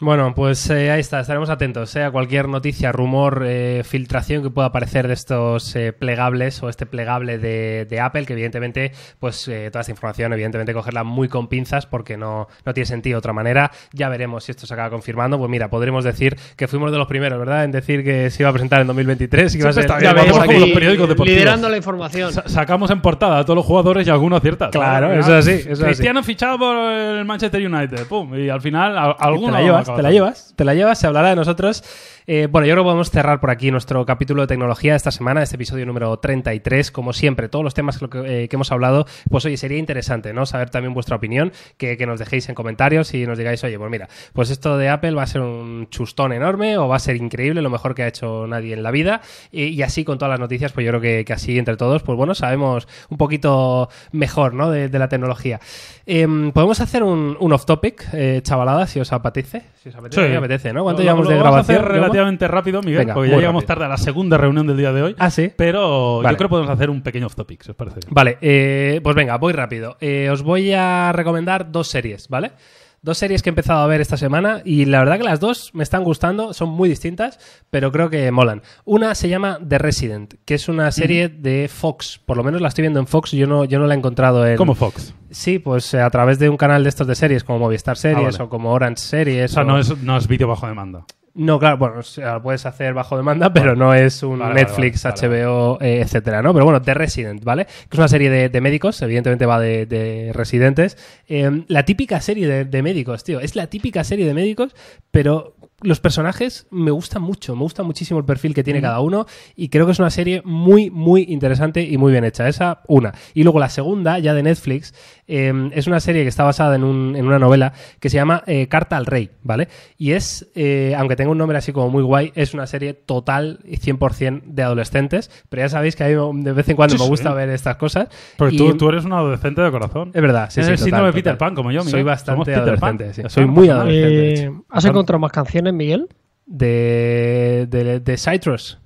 Bueno, pues eh, ahí está, estaremos atentos eh, a cualquier noticia, rumor, eh, filtración que pueda aparecer de estos eh, plegables o este plegable de, de Apple, que evidentemente, pues eh, toda esta información, evidentemente cogerla muy con pinzas porque no, no tiene sentido de otra manera. Ya veremos si esto se acaba confirmando. Pues mira, podremos decir que fuimos de los primeros, ¿verdad? En decir que se iba a presentar en 2023 y que iba a ser... Ya Vamos aquí los periódicos deportivos. liderando la información. Sa- sacamos en portada a todos los jugadores y alguno acierta. Claro, eso es así, eso es así. Cristiano fichado por el Manchester United. Pum, y al final a- alguno te la llevas, te la llevas, se hablará de nosotros. Eh, bueno, yo creo que podemos cerrar por aquí nuestro capítulo de tecnología esta semana, este episodio número 33. Como siempre, todos los temas que, eh, que hemos hablado, pues oye, sería interesante, ¿no? Saber también vuestra opinión, que, que nos dejéis en comentarios y nos digáis, oye, pues mira, pues esto de Apple va a ser un chustón enorme o va a ser increíble, lo mejor que ha hecho nadie en la vida. Y, y así con todas las noticias, pues yo creo que, que así entre todos, pues bueno, sabemos un poquito mejor, ¿no? De, de la tecnología. Em, Podemos hacer un, un off-topic, eh, chavalada, si os apetece. Si os apetece, Sí. me apetece, ¿no? ¿Cuánto llevamos lo de vamos a grabación? hacer relativamente rápido, Miguel, Venga, porque ya llegamos rápido. tarde a la segunda reunión del día de hoy. Ah, sí. Pero Vale. yo creo que podemos hacer un pequeño off topic, si os parece. bien. Vale, eh, pues venga, voy rápido. Eh, os voy a recomendar dos series, ¿vale? Dos series que he empezado a ver esta semana y la verdad que las dos me están gustando, son muy distintas, pero creo que molan. Una se llama The Resident, que es una serie de Fox, por lo menos la estoy viendo en Fox, yo no, yo no la he encontrado en... Como Fox. Sí, pues eh, a través de un canal de estos de series, como Movistar Series Ah, vale. o como Orange Series. O sea, o- no es, no es vídeo bajo demanda. No, claro, bueno, o sea, lo puedes hacer bajo demanda, [LAUGHS] pero no es un Vale, Netflix, vale, vale, HBO, eh, etcétera, ¿no? Pero bueno, The Resident, ¿vale? Que es una serie de, de médicos, evidentemente va de, de residentes. Eh, la típica serie de, de médicos, tío. Es la típica serie de médicos, pero los personajes me gustan mucho, me gusta muchísimo el perfil que tiene cada uno y creo que es una serie muy, muy interesante y muy bien hecha. Esa, una. Y luego la segunda, ya de Netflix, eh, es una serie que está basada en, un- en una novela que se llama eh, Carta al Rey, ¿vale? Y es, eh, aunque tenga un nombre así como muy guay, es una serie total y 100% de adolescentes, pero ya sabéis que a mí de vez en cuando Sí, me sí. gusta ver estas cosas. Pero y- tú, tú eres un adolescente de corazón. Es verdad, sí, sí, el síndrome de total. Pan, como yo, Miguel. Soy bastante adolescente, Soy muy adolescente. Eh, ¿Has encontrado más canciones, Miguel? de, de, de Citrus.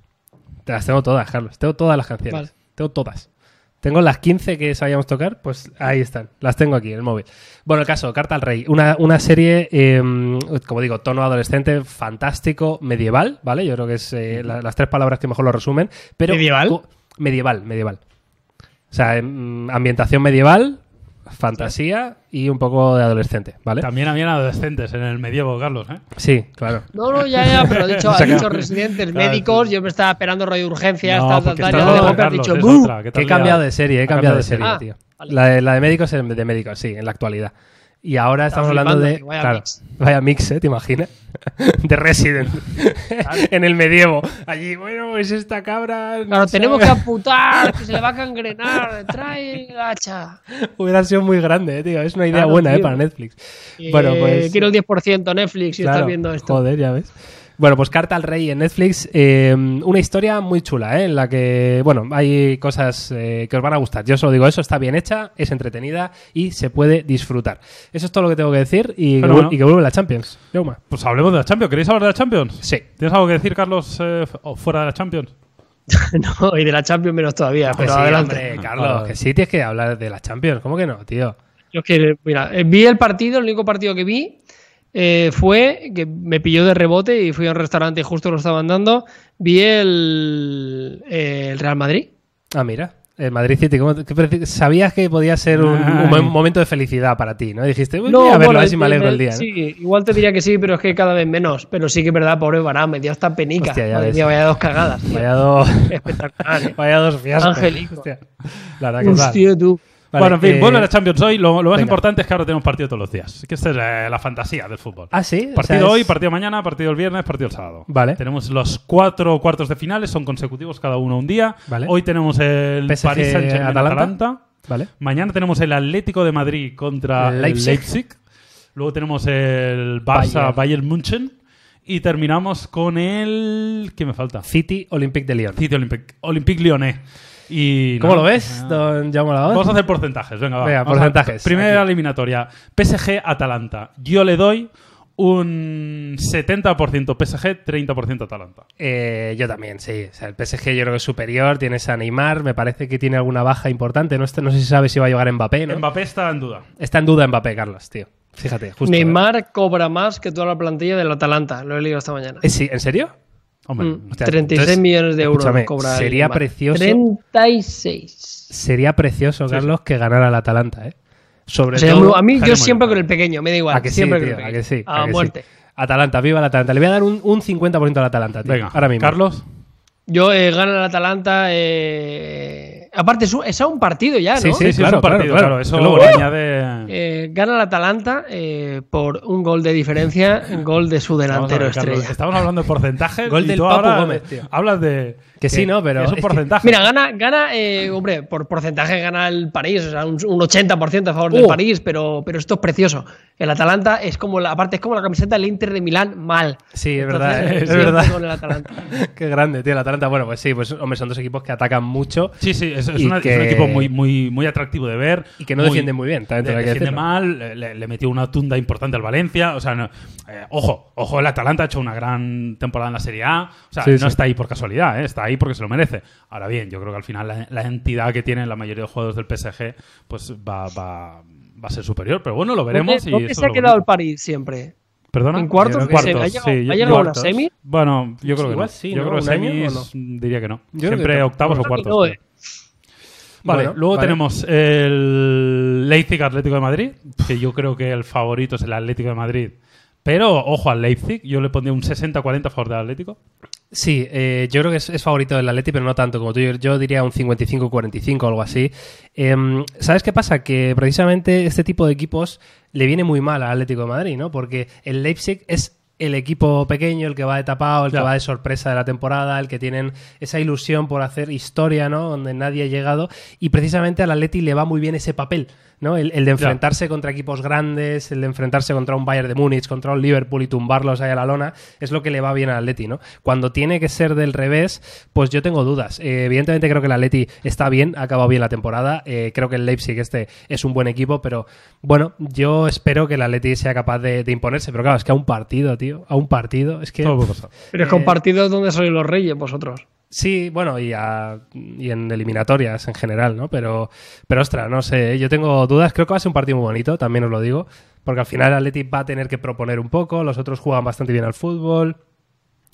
Te las tengo todas, Carlos. Tengo todas las canciones. Vale. Tengo todas. Tengo las 15 que sabíamos tocar, pues ahí están. Las tengo aquí en el móvil. Bueno, el caso, Carta al Rey. Una, una serie, eh, como digo, tono adolescente, fantástico, medieval, ¿vale? Yo creo que es eh, la- las tres palabras que mejor lo resumen. Pero ¿Medieval? Medieval, medieval. O sea, em, ambientación medieval, fantasía y un poco de adolescente, ¿vale? También habían adolescentes en el medievo, Carlos, ¿eh? Sí, claro. No, no, ya, ya, pero ha dicho, [LAUGHS] ha dicho residentes Claro, [LAUGHS] médicos, sí. yo me estaba esperando rollo de urgencias, No, tal, tal, tal, de otra, Carlos, dicho otra, que te Que he cambiado de serie, he cambiado cambiado de serie, serie. tío. Ah, vale. La de, la de médicos es de médicos, sí, en la actualidad. Y ahora estamos hablando de. vaya claro, mix. vaya mix, ¿eh? ¿Te imaginas? [LAUGHS] de Resident. [LAUGHS] en el medievo. Allí, bueno, pues esta cabra. no Claro, tenemos que sabe. amputar, que se le va a cangrenar, trae el hacha. Hubiera sido muy grande, eh, tío. Es una idea Claro, buena, ¿eh? Para Netflix. Eh, bueno, pues. Quiero el 10% Netflix si claro, estás viendo esto. Joder, ya ves. Bueno, pues Carta al Rey en Netflix. eh, una historia muy chula, ¿eh? En la que, bueno, hay cosas eh, que os van a gustar. Yo solo digo eso, está bien hecha, es entretenida y se puede disfrutar. Eso es todo lo que tengo que decir y, que, vu- y que vuelve la Champions. Yauma. Pues hablemos de la Champions. ¿Queréis hablar de la Champions? Sí. ¿Tienes algo que decir, Carlos, eh, fuera de la Champions? [LAUGHS] no, y de la Champions menos todavía, Que pero sí, adelante. hombre, Ah, Carlos, que sí tienes que hablar de la Champions. ¿Cómo que no, tío? Yo es que, mira, vi el partido, el único partido que vi eh, fue que me pilló de rebote y fui a un restaurante y justo lo estaban dando. Vi el, eh, el Real Madrid. Ah, mira. El Madrid City, ¿cómo te- qué preci- sabías que podía ser un, momento de felicidad para ti, ¿no? Dijiste, "Uy, voy a verlo, a ver si me alegro el día. ¿no? Sí, igual te diría que sí, pero es que cada vez menos. Pero sí que es verdad, pobre Varane, me dio hasta penica. Hostia, ya Madre ves. mía, vaya dos cagadas. tío. Vaya dos, Espectacular. [LAUGHS] eh. vaya dos fiascos. Hostia. La verdad que tal. Hostia, tú. Vale, bueno, en fin, eh, vuelve la Champions hoy. Lo, lo más venga. importante es que ahora tenemos partido todos los días. Que esta es eh, la fantasía del fútbol. Ah, sí. O Partido sea, hoy, es- partido mañana, partido el viernes, partido el sábado. Vale. Tenemos los cuatro cuartos de finales, son consecutivos cada uno un día. Vale. Hoy tenemos el PSG Paris Saint-Germain Atalanta. Atalanta. Vale. Mañana tenemos el Atlético de Madrid contra Leipzig. Leipzig. Luego tenemos el Barça Bayern. Bayern München. Y terminamos con el. ¿Qué me falta? City Olympique de Lyon. City Olympique, Olympique Lyonnais. Y ¿Cómo nada, lo ves, don Jaume? Vamos a hacer porcentajes, venga, va. Venga, Vamos a- porcentajes. primera Aquí. eliminatoria. PSG-Atalanta. Yo le doy un 70% PSG, 30% Atalanta. Eh, yo también, sí. O sea, el PSG yo creo que es superior. Tienes a Neymar. Me parece que tiene alguna baja importante. No, no sé si sabe si va a llegar Mbappé, ¿no? Mbappé está en duda. Está en duda Mbappé, Carlos, tío. Fíjate, justo. Neymar cobra más que toda la plantilla del Atalanta. Lo he leído esta mañana. ¿eh? Eh, sí, ¿En serio? Hombre, Mm, hostia, 36 entonces, millones de euros cobra sería precioso. 36. Sería precioso, Carlos, que ganara el Atalanta, ¿eh? Sobre O sea, todo... a mí yo siempre con el pequeño, me da igual. ¿A que sí, siempre tío? con el ¿A pequeño. que sí? A ¿A que sí? muerte. Atalanta, viva el Atalanta. Le voy a dar un, un 50% al Atalanta, tío. Venga, ahora mismo. Carlos. Yo eh, gano el Atalanta. eh, Aparte, es, un- es a un partido ya, ¿no? Sí, Sí, sí, claro, es un partido, claro, claro. claro. Eso luego- le añade. Eh, gana el Atalanta eh, por un gol de diferencia, un gol de su delantero ver, Carlos, estrella. Estamos hablando de porcentajes. Gol y del tú Papu ahora Gómez, tío. Hablas de Que sí, ¿no? Pero es un es que- porcentaje. Mira, gana, gana eh, hombre, por porcentaje gana el París, o sea, un, un 80% a favor del Uh. París, pero, pero esto es precioso. El Atalanta es como la, aparte es como la camiseta del Inter de Milán mal. Sí, es Entonces, verdad, ¿eh? es verdad. con el Atalanta. [LAUGHS] Qué grande, tío, el Atalanta. Bueno, pues sí, pues hombre, son dos equipos que atacan mucho Sí, sí, es, un equipo muy, muy, muy atractivo de ver. y que no defiende muy bien, también de- defiende mal, le, le metió una tunda importante al Valencia. O sea, no- eh, ojo, ojo, el Atalanta ha hecho una gran temporada en la Serie A. O sea, Sí, no sí. está ahí por casualidad, ¿eh? está ahí porque se lo merece. Ahora bien, yo creo que al final la, la entidad que tienen la mayoría de jugadores del PSG pues va, va, va a ser superior. Pero bueno, lo veremos. ¿Dónde, y dónde eso se ha quedado el. París siempre? ¿Perdona? ¿En cuartos? En ¿Ha llegado- cuartos, ha sí, llegado a cuartos. semi? Bueno, yo creo que Igual no. sí, yo ¿no? creo que ¿Un año semis, no? diría que no. Yo Siempre que no. octavos o cuartos. Vale, Bueno, luego vale. tenemos el Leipzig Atlético de Madrid, que yo creo que el favorito es el Atlético de Madrid. Pero ojo al Leipzig, yo le pondría un 60-40 a favor del Atlético. Sí, eh, yo creo que es, es favorito del Atleti, pero no tanto como tú. Yo, yo diría un 55-45 o algo así. Em, ¿Sabes qué pasa? Que precisamente este tipo de equipos le viene muy mal al Atlético de Madrid, ¿no? Porque el Leipzig es el equipo pequeño, el que va de tapado, el que va de sorpresa de la temporada, el que tienen esa ilusión por hacer historia, ¿no? Donde nadie ha llegado. Y precisamente al Atleti le va muy bien ese papel, ¿no? El, el de enfrentarse contra equipos grandes, el de enfrentarse contra un Bayern de Múnich, contra un Liverpool y tumbarlos ahí a la lona, es lo que le va bien al Atleti, ¿no? Cuando tiene que ser del revés, pues yo tengo dudas. Eh, evidentemente creo que el Atleti está bien, ha acabado bien la temporada. Eh, creo que el Leipzig este es un buen equipo, pero bueno, yo espero que el Atleti sea capaz de, de imponerse. Pero claro, es que a un partido, tío, a un partido, es que... Todo puede pasar. Pero es Eh, con partidos donde sois los reyes vosotros. Sí, bueno, y, a- y en eliminatorias en general, ¿no? Pero, pero ostras, no sé, yo tengo dudas. Creo que va a ser un partido muy bonito, también os lo digo, porque al final el Atleti va a tener que proponer un poco, los otros juegan bastante bien al fútbol.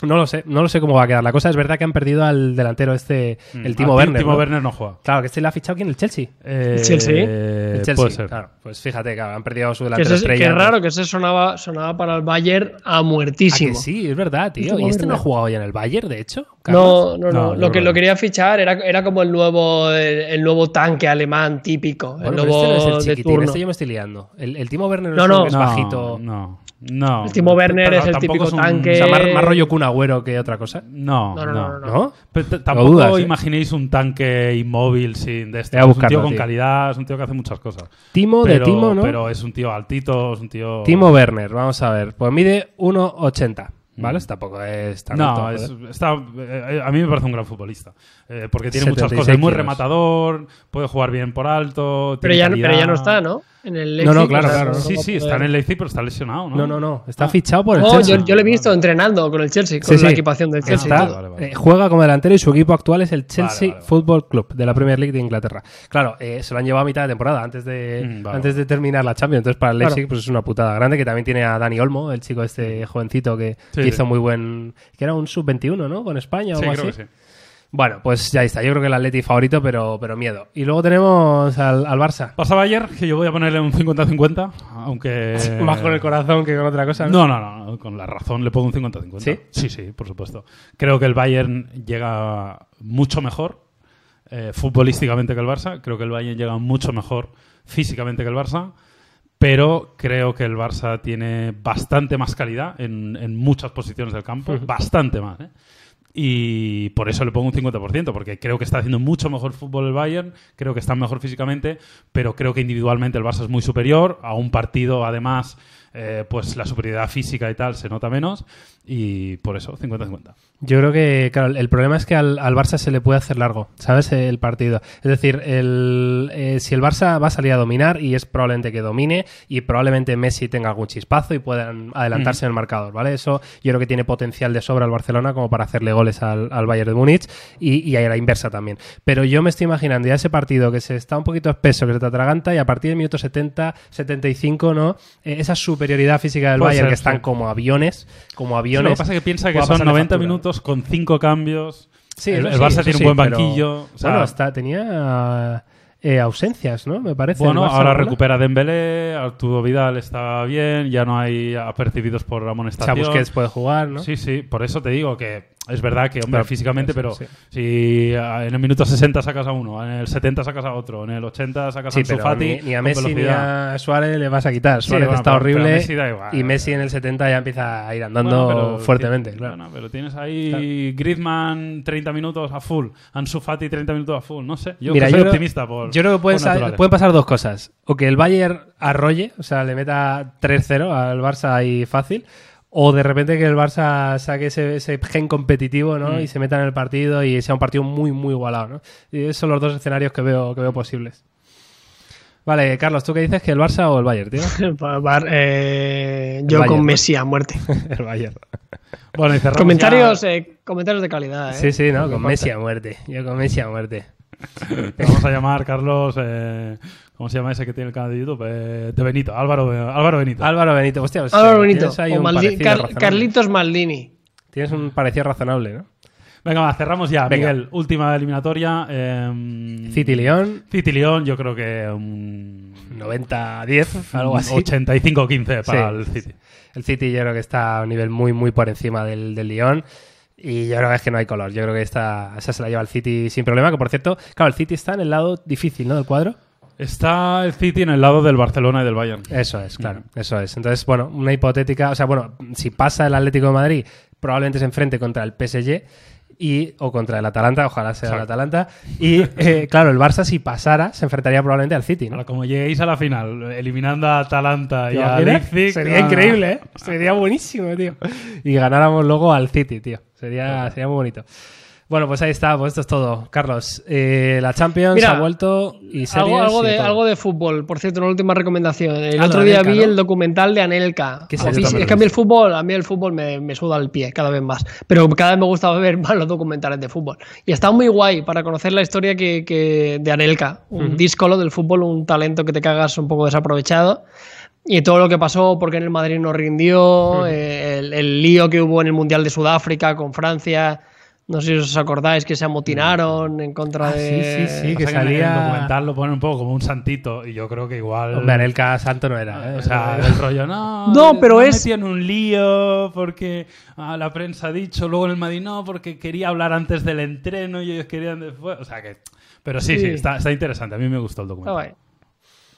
No lo sé, no lo sé cómo va a quedar la cosa. Es verdad que han perdido al delantero este, el Timo Ah, Werner. Timo ¿no? Werner no juega. Claro, que este le ha fichado quién, el Chelsea. Eh, Chelsea? El Chelsea, Puede ser. claro. Pues fíjate, claro, han perdido a su delantero ese- que estrella. es raro que ese sonaba, sonaba para el Bayern a muertísimo. que sí, es verdad, tío. ¿Y este no ha jugado ya en el Bayern, de hecho? No, no, no. Lo que lo quería fichar era, era como el nuevo, el, el nuevo tanque alemán típico. Bueno, el nuevo este no es el de chiquitín, turno. este yo me estoy liando. El, el Timo Werner No, es, no. es No, bajito. No, no. El Timo Werner es el típico un- tanque. O sea, más, más rollo que un agüero que otra cosa. No, No, no, no, no, no, ¿No? Pero tampoco dudas, ¿eh? imaginéis un tanque inmóvil sin de este. Es un tío con tío. calidad, es un tío que hace muchas cosas. Timo pero, de Timo, ¿no? Pero es un tío altito, es un tío. Timo Werner, vamos a ver. Pues mide 1,80. ¿Vale? Tampoco es tan Mm. No, alto, es- está, eh, a mí me parece un gran futbolista. Eh, porque tiene muchas 76 cosas. Es muy rematador, puede jugar bien por alto. Pero tiene ya, pero ya no está, ¿no? En el No, no, Leipzig, claro, claro. no Sí, sí, poder- está en el Leipzig, pero está lesionado, ¿no? No, no, no. Está Ah. fichado por el No, Chelsea. yo, yo lo he visto entrenando con el Chelsea, con Sí, la equipación del Chelsea. y Está- todo. vale, vale. eh, juega como delantero y su equipo actual es el Chelsea Vale, vale, vale. Football Club de la Premier League de Inglaterra. Claro, eh, se lo han llevado a mitad de temporada antes de, Mm, vale, antes de terminar la Champions. Entonces, para el Claro. Leipzig pues es una putada grande que también tiene a Dani Olmo, el chico este jovencito que, Sí, que hizo sí. muy buen. que era un sub-21, ¿no? Con España o Sí, algo creo así. que sí. Bueno, pues ya está. Yo creo que el Atleti favorito, pero, pero miedo. Y luego tenemos al, al Barça. Pasa Bayern, que yo voy a ponerle un 50-50, aunque... [LAUGHS] Más con el corazón que con otra cosa. No, no, no, no, con la razón le pongo un 50-50. ¿Sí? Sí, sí, por supuesto. Creo que el Bayern llega mucho mejor eh, futbolísticamente que el Barça. Creo que el Bayern llega mucho mejor físicamente que el Barça. Pero creo que el Barça tiene bastante más calidad en, en muchas posiciones del campo. Bastante más, ¿eh? Y por eso le pongo un 50%, porque creo que está haciendo mucho mejor fútbol el Bayern, creo que está mejor físicamente, pero creo que individualmente el Barça es muy superior. A un partido, además, eh, pues la superioridad física y tal se nota menos. Y por eso, 50-50. Yo creo que, claro, el problema es que al, al Barça se le puede hacer largo, ¿sabes? El partido. Es decir, el, eh, si el Barça va a salir a dominar, y es probablemente que domine, y probablemente Messi tenga algún chispazo y puedan adelantarse en el marcador, ¿vale? Eso yo creo que tiene potencial de sobra al Barcelona como para hacerle goles al, al Bayern de Múnich y, y a la inversa también. Pero yo me estoy imaginando ya ese partido que se está un poquito espeso, que se te atraganta, y a partir del minuto 70, 75, ¿no? Eh, esa superioridad física del Puede Bayern ser, que están sí. como aviones, como aviones. Lo que pasa es que piensa que son pasarle 90 factura. minutos con 5 cambios. Sí, el, eso el sí, Barça tiene sí, un buen pero- banquillo. o sea, bueno, está, tenía eh, ausencias, ¿no? Me parece. Bueno, ahora recupera Dembélé, Arturo Vidal está bien, ya no hay apercibidos por O sea, amonestación. Busquets puede jugar, ¿no? Sí, sí, por eso te digo que es verdad que, hombre, Pero- físicamente, pero sí. si ah, en el minuto 60 sacas a uno, en el 70 sacas a otro, en el 80 sacas Sí, a Ansu Fati, ni, ni a Messi ni velocidad. a Suárez le vas a quitar. Suárez bueno, está pero- horrible Messi igual. y Messi en el 70 ya empieza a ir andando Bueno, fuertemente. claro. bueno, pero tienes ahí Griezmann 30 minutos a full, Ansu Fati 30 minutos a full, no sé. Yo Mira, soy yo creo- optimista por Yo creo que pueden, por sa- naturaleza. pueden pasar dos cosas. O que el Bayern arrolle, o sea, le meta 3-0 al Barça ahí fácil. O de repente que el Barça saque ese, ese gen competitivo, ¿no? Mm. Y se meta en el partido y sea un partido muy, muy igualado, ¿no? Y esos son los dos escenarios que veo, que veo posibles. Vale, Carlos, ¿tú qué dices? ¿Que el Barça o el Bayern, tío? [LAUGHS] Eh, yo Bayern, con. Messi a muerte. [LAUGHS] el Bayern. Bueno, y cerramos comentarios, ya- eh, comentarios de calidad. ¿eh? Sí, sí, ¿no? Con. Messi a muerte. Yo con Messi a muerte. Te vamos a llamar, Carlos, eh, ¿cómo se llama ese que tiene el canal de YouTube? Eh, de Benito, Álvaro, Álvaro Benito. Álvaro Benito. Hostia, pues, Álvaro Benito. tienes ahí o un Maldi- parecido Car- razonable. Carlitos Maldini. Tienes un parecido razonable, ¿no? Venga, va, cerramos ya, Venga. Miguel. Última eliminatoria. eh, City-León, City-León, yo creo que un 90-10, algo así. 85-15 para Sí. el City. El City yo creo que está a un nivel muy, muy por encima del, del Lyon. Y yo creo que es que no hay color. Yo creo que esta, esa se la lleva el City sin problema. Que por cierto, claro, el City está en el lado difícil, ¿no? Del cuadro. Está el City en el lado del Barcelona y del Bayern. Eso es, claro. Eso es. Entonces, bueno, una hipotética. O sea, bueno, si pasa el Atlético de Madrid, probablemente se enfrente contra el PSG. Y, o contra el Atalanta, ojalá sea el Exacto. Atalanta. Y eh, claro, el Barça, si pasara, se enfrentaría probablemente al City, ¿no? Ahora, como lleguéis a la final, eliminando a Atalanta y ¿Te a? Leipzig... Sería ah, increíble, ¿eh? Sería buenísimo, tío. Y ganáramos luego al City, tío. Sería, sería muy bonito. Bueno, pues ahí está, pues esto es todo. Carlos, eh, la Champions Mira, ha vuelto y series Algo, algo, de, algo de fútbol. Por cierto, una última recomendación. El Ah, otro día Anelka, vi ¿no? el documental de Anelka. ¿Qué es es que a mí el fútbol, a mí el fútbol me, me suda el pie cada vez más. Pero cada vez me gusta [LAUGHS] ver más los documentales de fútbol. Y está muy guay para conocer la historia que, que- de Anelka. Un díscolo del fútbol, un talento que te cagas un poco desaprovechado. Y todo lo que pasó, porque en el Madrid no rindió, eh, el, el lío que hubo en el Mundial de Sudáfrica con Francia. No sé si os acordáis que se amotinaron en contra Ah, sí, de. sí, sí, que pasa en salía- el documental lo ponen un poco como un santito y yo creo que igual... Hombre, Anelka Santo no era. ¿eh? O sea, el rollo, no. [LAUGHS] No, pero me es- en un lío porque ah, la prensa ha dicho, luego en el Madrid no, porque quería hablar antes del entreno y ellos querían después. O sea que. Pero sí, sí, Sí. está, está interesante. A mí me gustó el documental.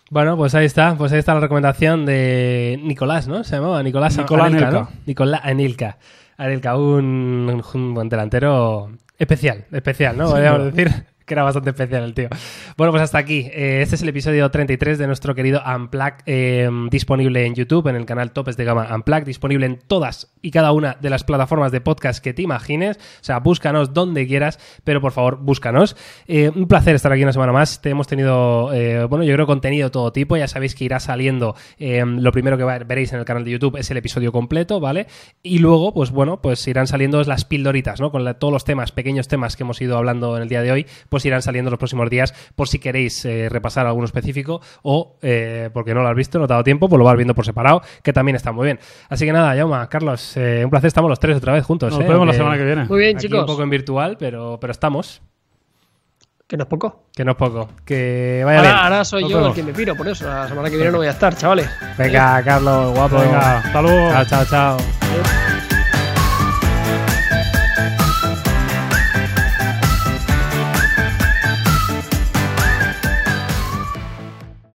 Bueno, pues ahí está. Pues ahí está la recomendación de Nicolás, ¿no? Se llamaba Nicolás Nicolás Anelka, Anelka. ¿no? Nicolás Anelka. Anelka, un, un delantero especial, especial, ¿no? Podríamos decir que era bastante especial el tío. Bueno, pues hasta aquí. Eh, este es el episodio 33 de nuestro querido Unplugged, eh, disponible en YouTube, en el canal Topes de Gama Unplugged, disponible en todas y cada una de las plataformas de podcast que te imagines. O sea, búscanos donde quieras, pero por favor, búscanos. Eh, un placer estar aquí una semana más. Te hemos tenido, bueno, yo creo contenido de todo tipo. Ya sabéis que irá saliendo. lo primero que veréis en el canal de YouTube es el episodio completo, ¿vale? Y luego, pues bueno, pues irán saliendo las pildoritas, ¿no? Con todos los temas, pequeños temas que hemos ido hablando en el día de hoy, pues irán saliendo los próximos días por si queréis eh, repasar alguno específico o, eh, porque no lo has visto, no te ha dado tiempo, pues lo vas viendo por separado, que también está muy bien. Así que nada, Yauma, Carlos, eh, un placer, estamos los tres otra vez juntos. Nos ¿eh? vemos la semana que viene. Muy bien, aquí chicos. Un poco en virtual, pero, pero estamos. Que no es poco. Que no es poco. Que vaya bien. Ahora, ahora soy Nos yo el que me piro, por eso. La semana que viene no voy a estar, chavales. Venga, Carlos, guapo. Venga, hasta luego. Chao, chao, chao. Adiós.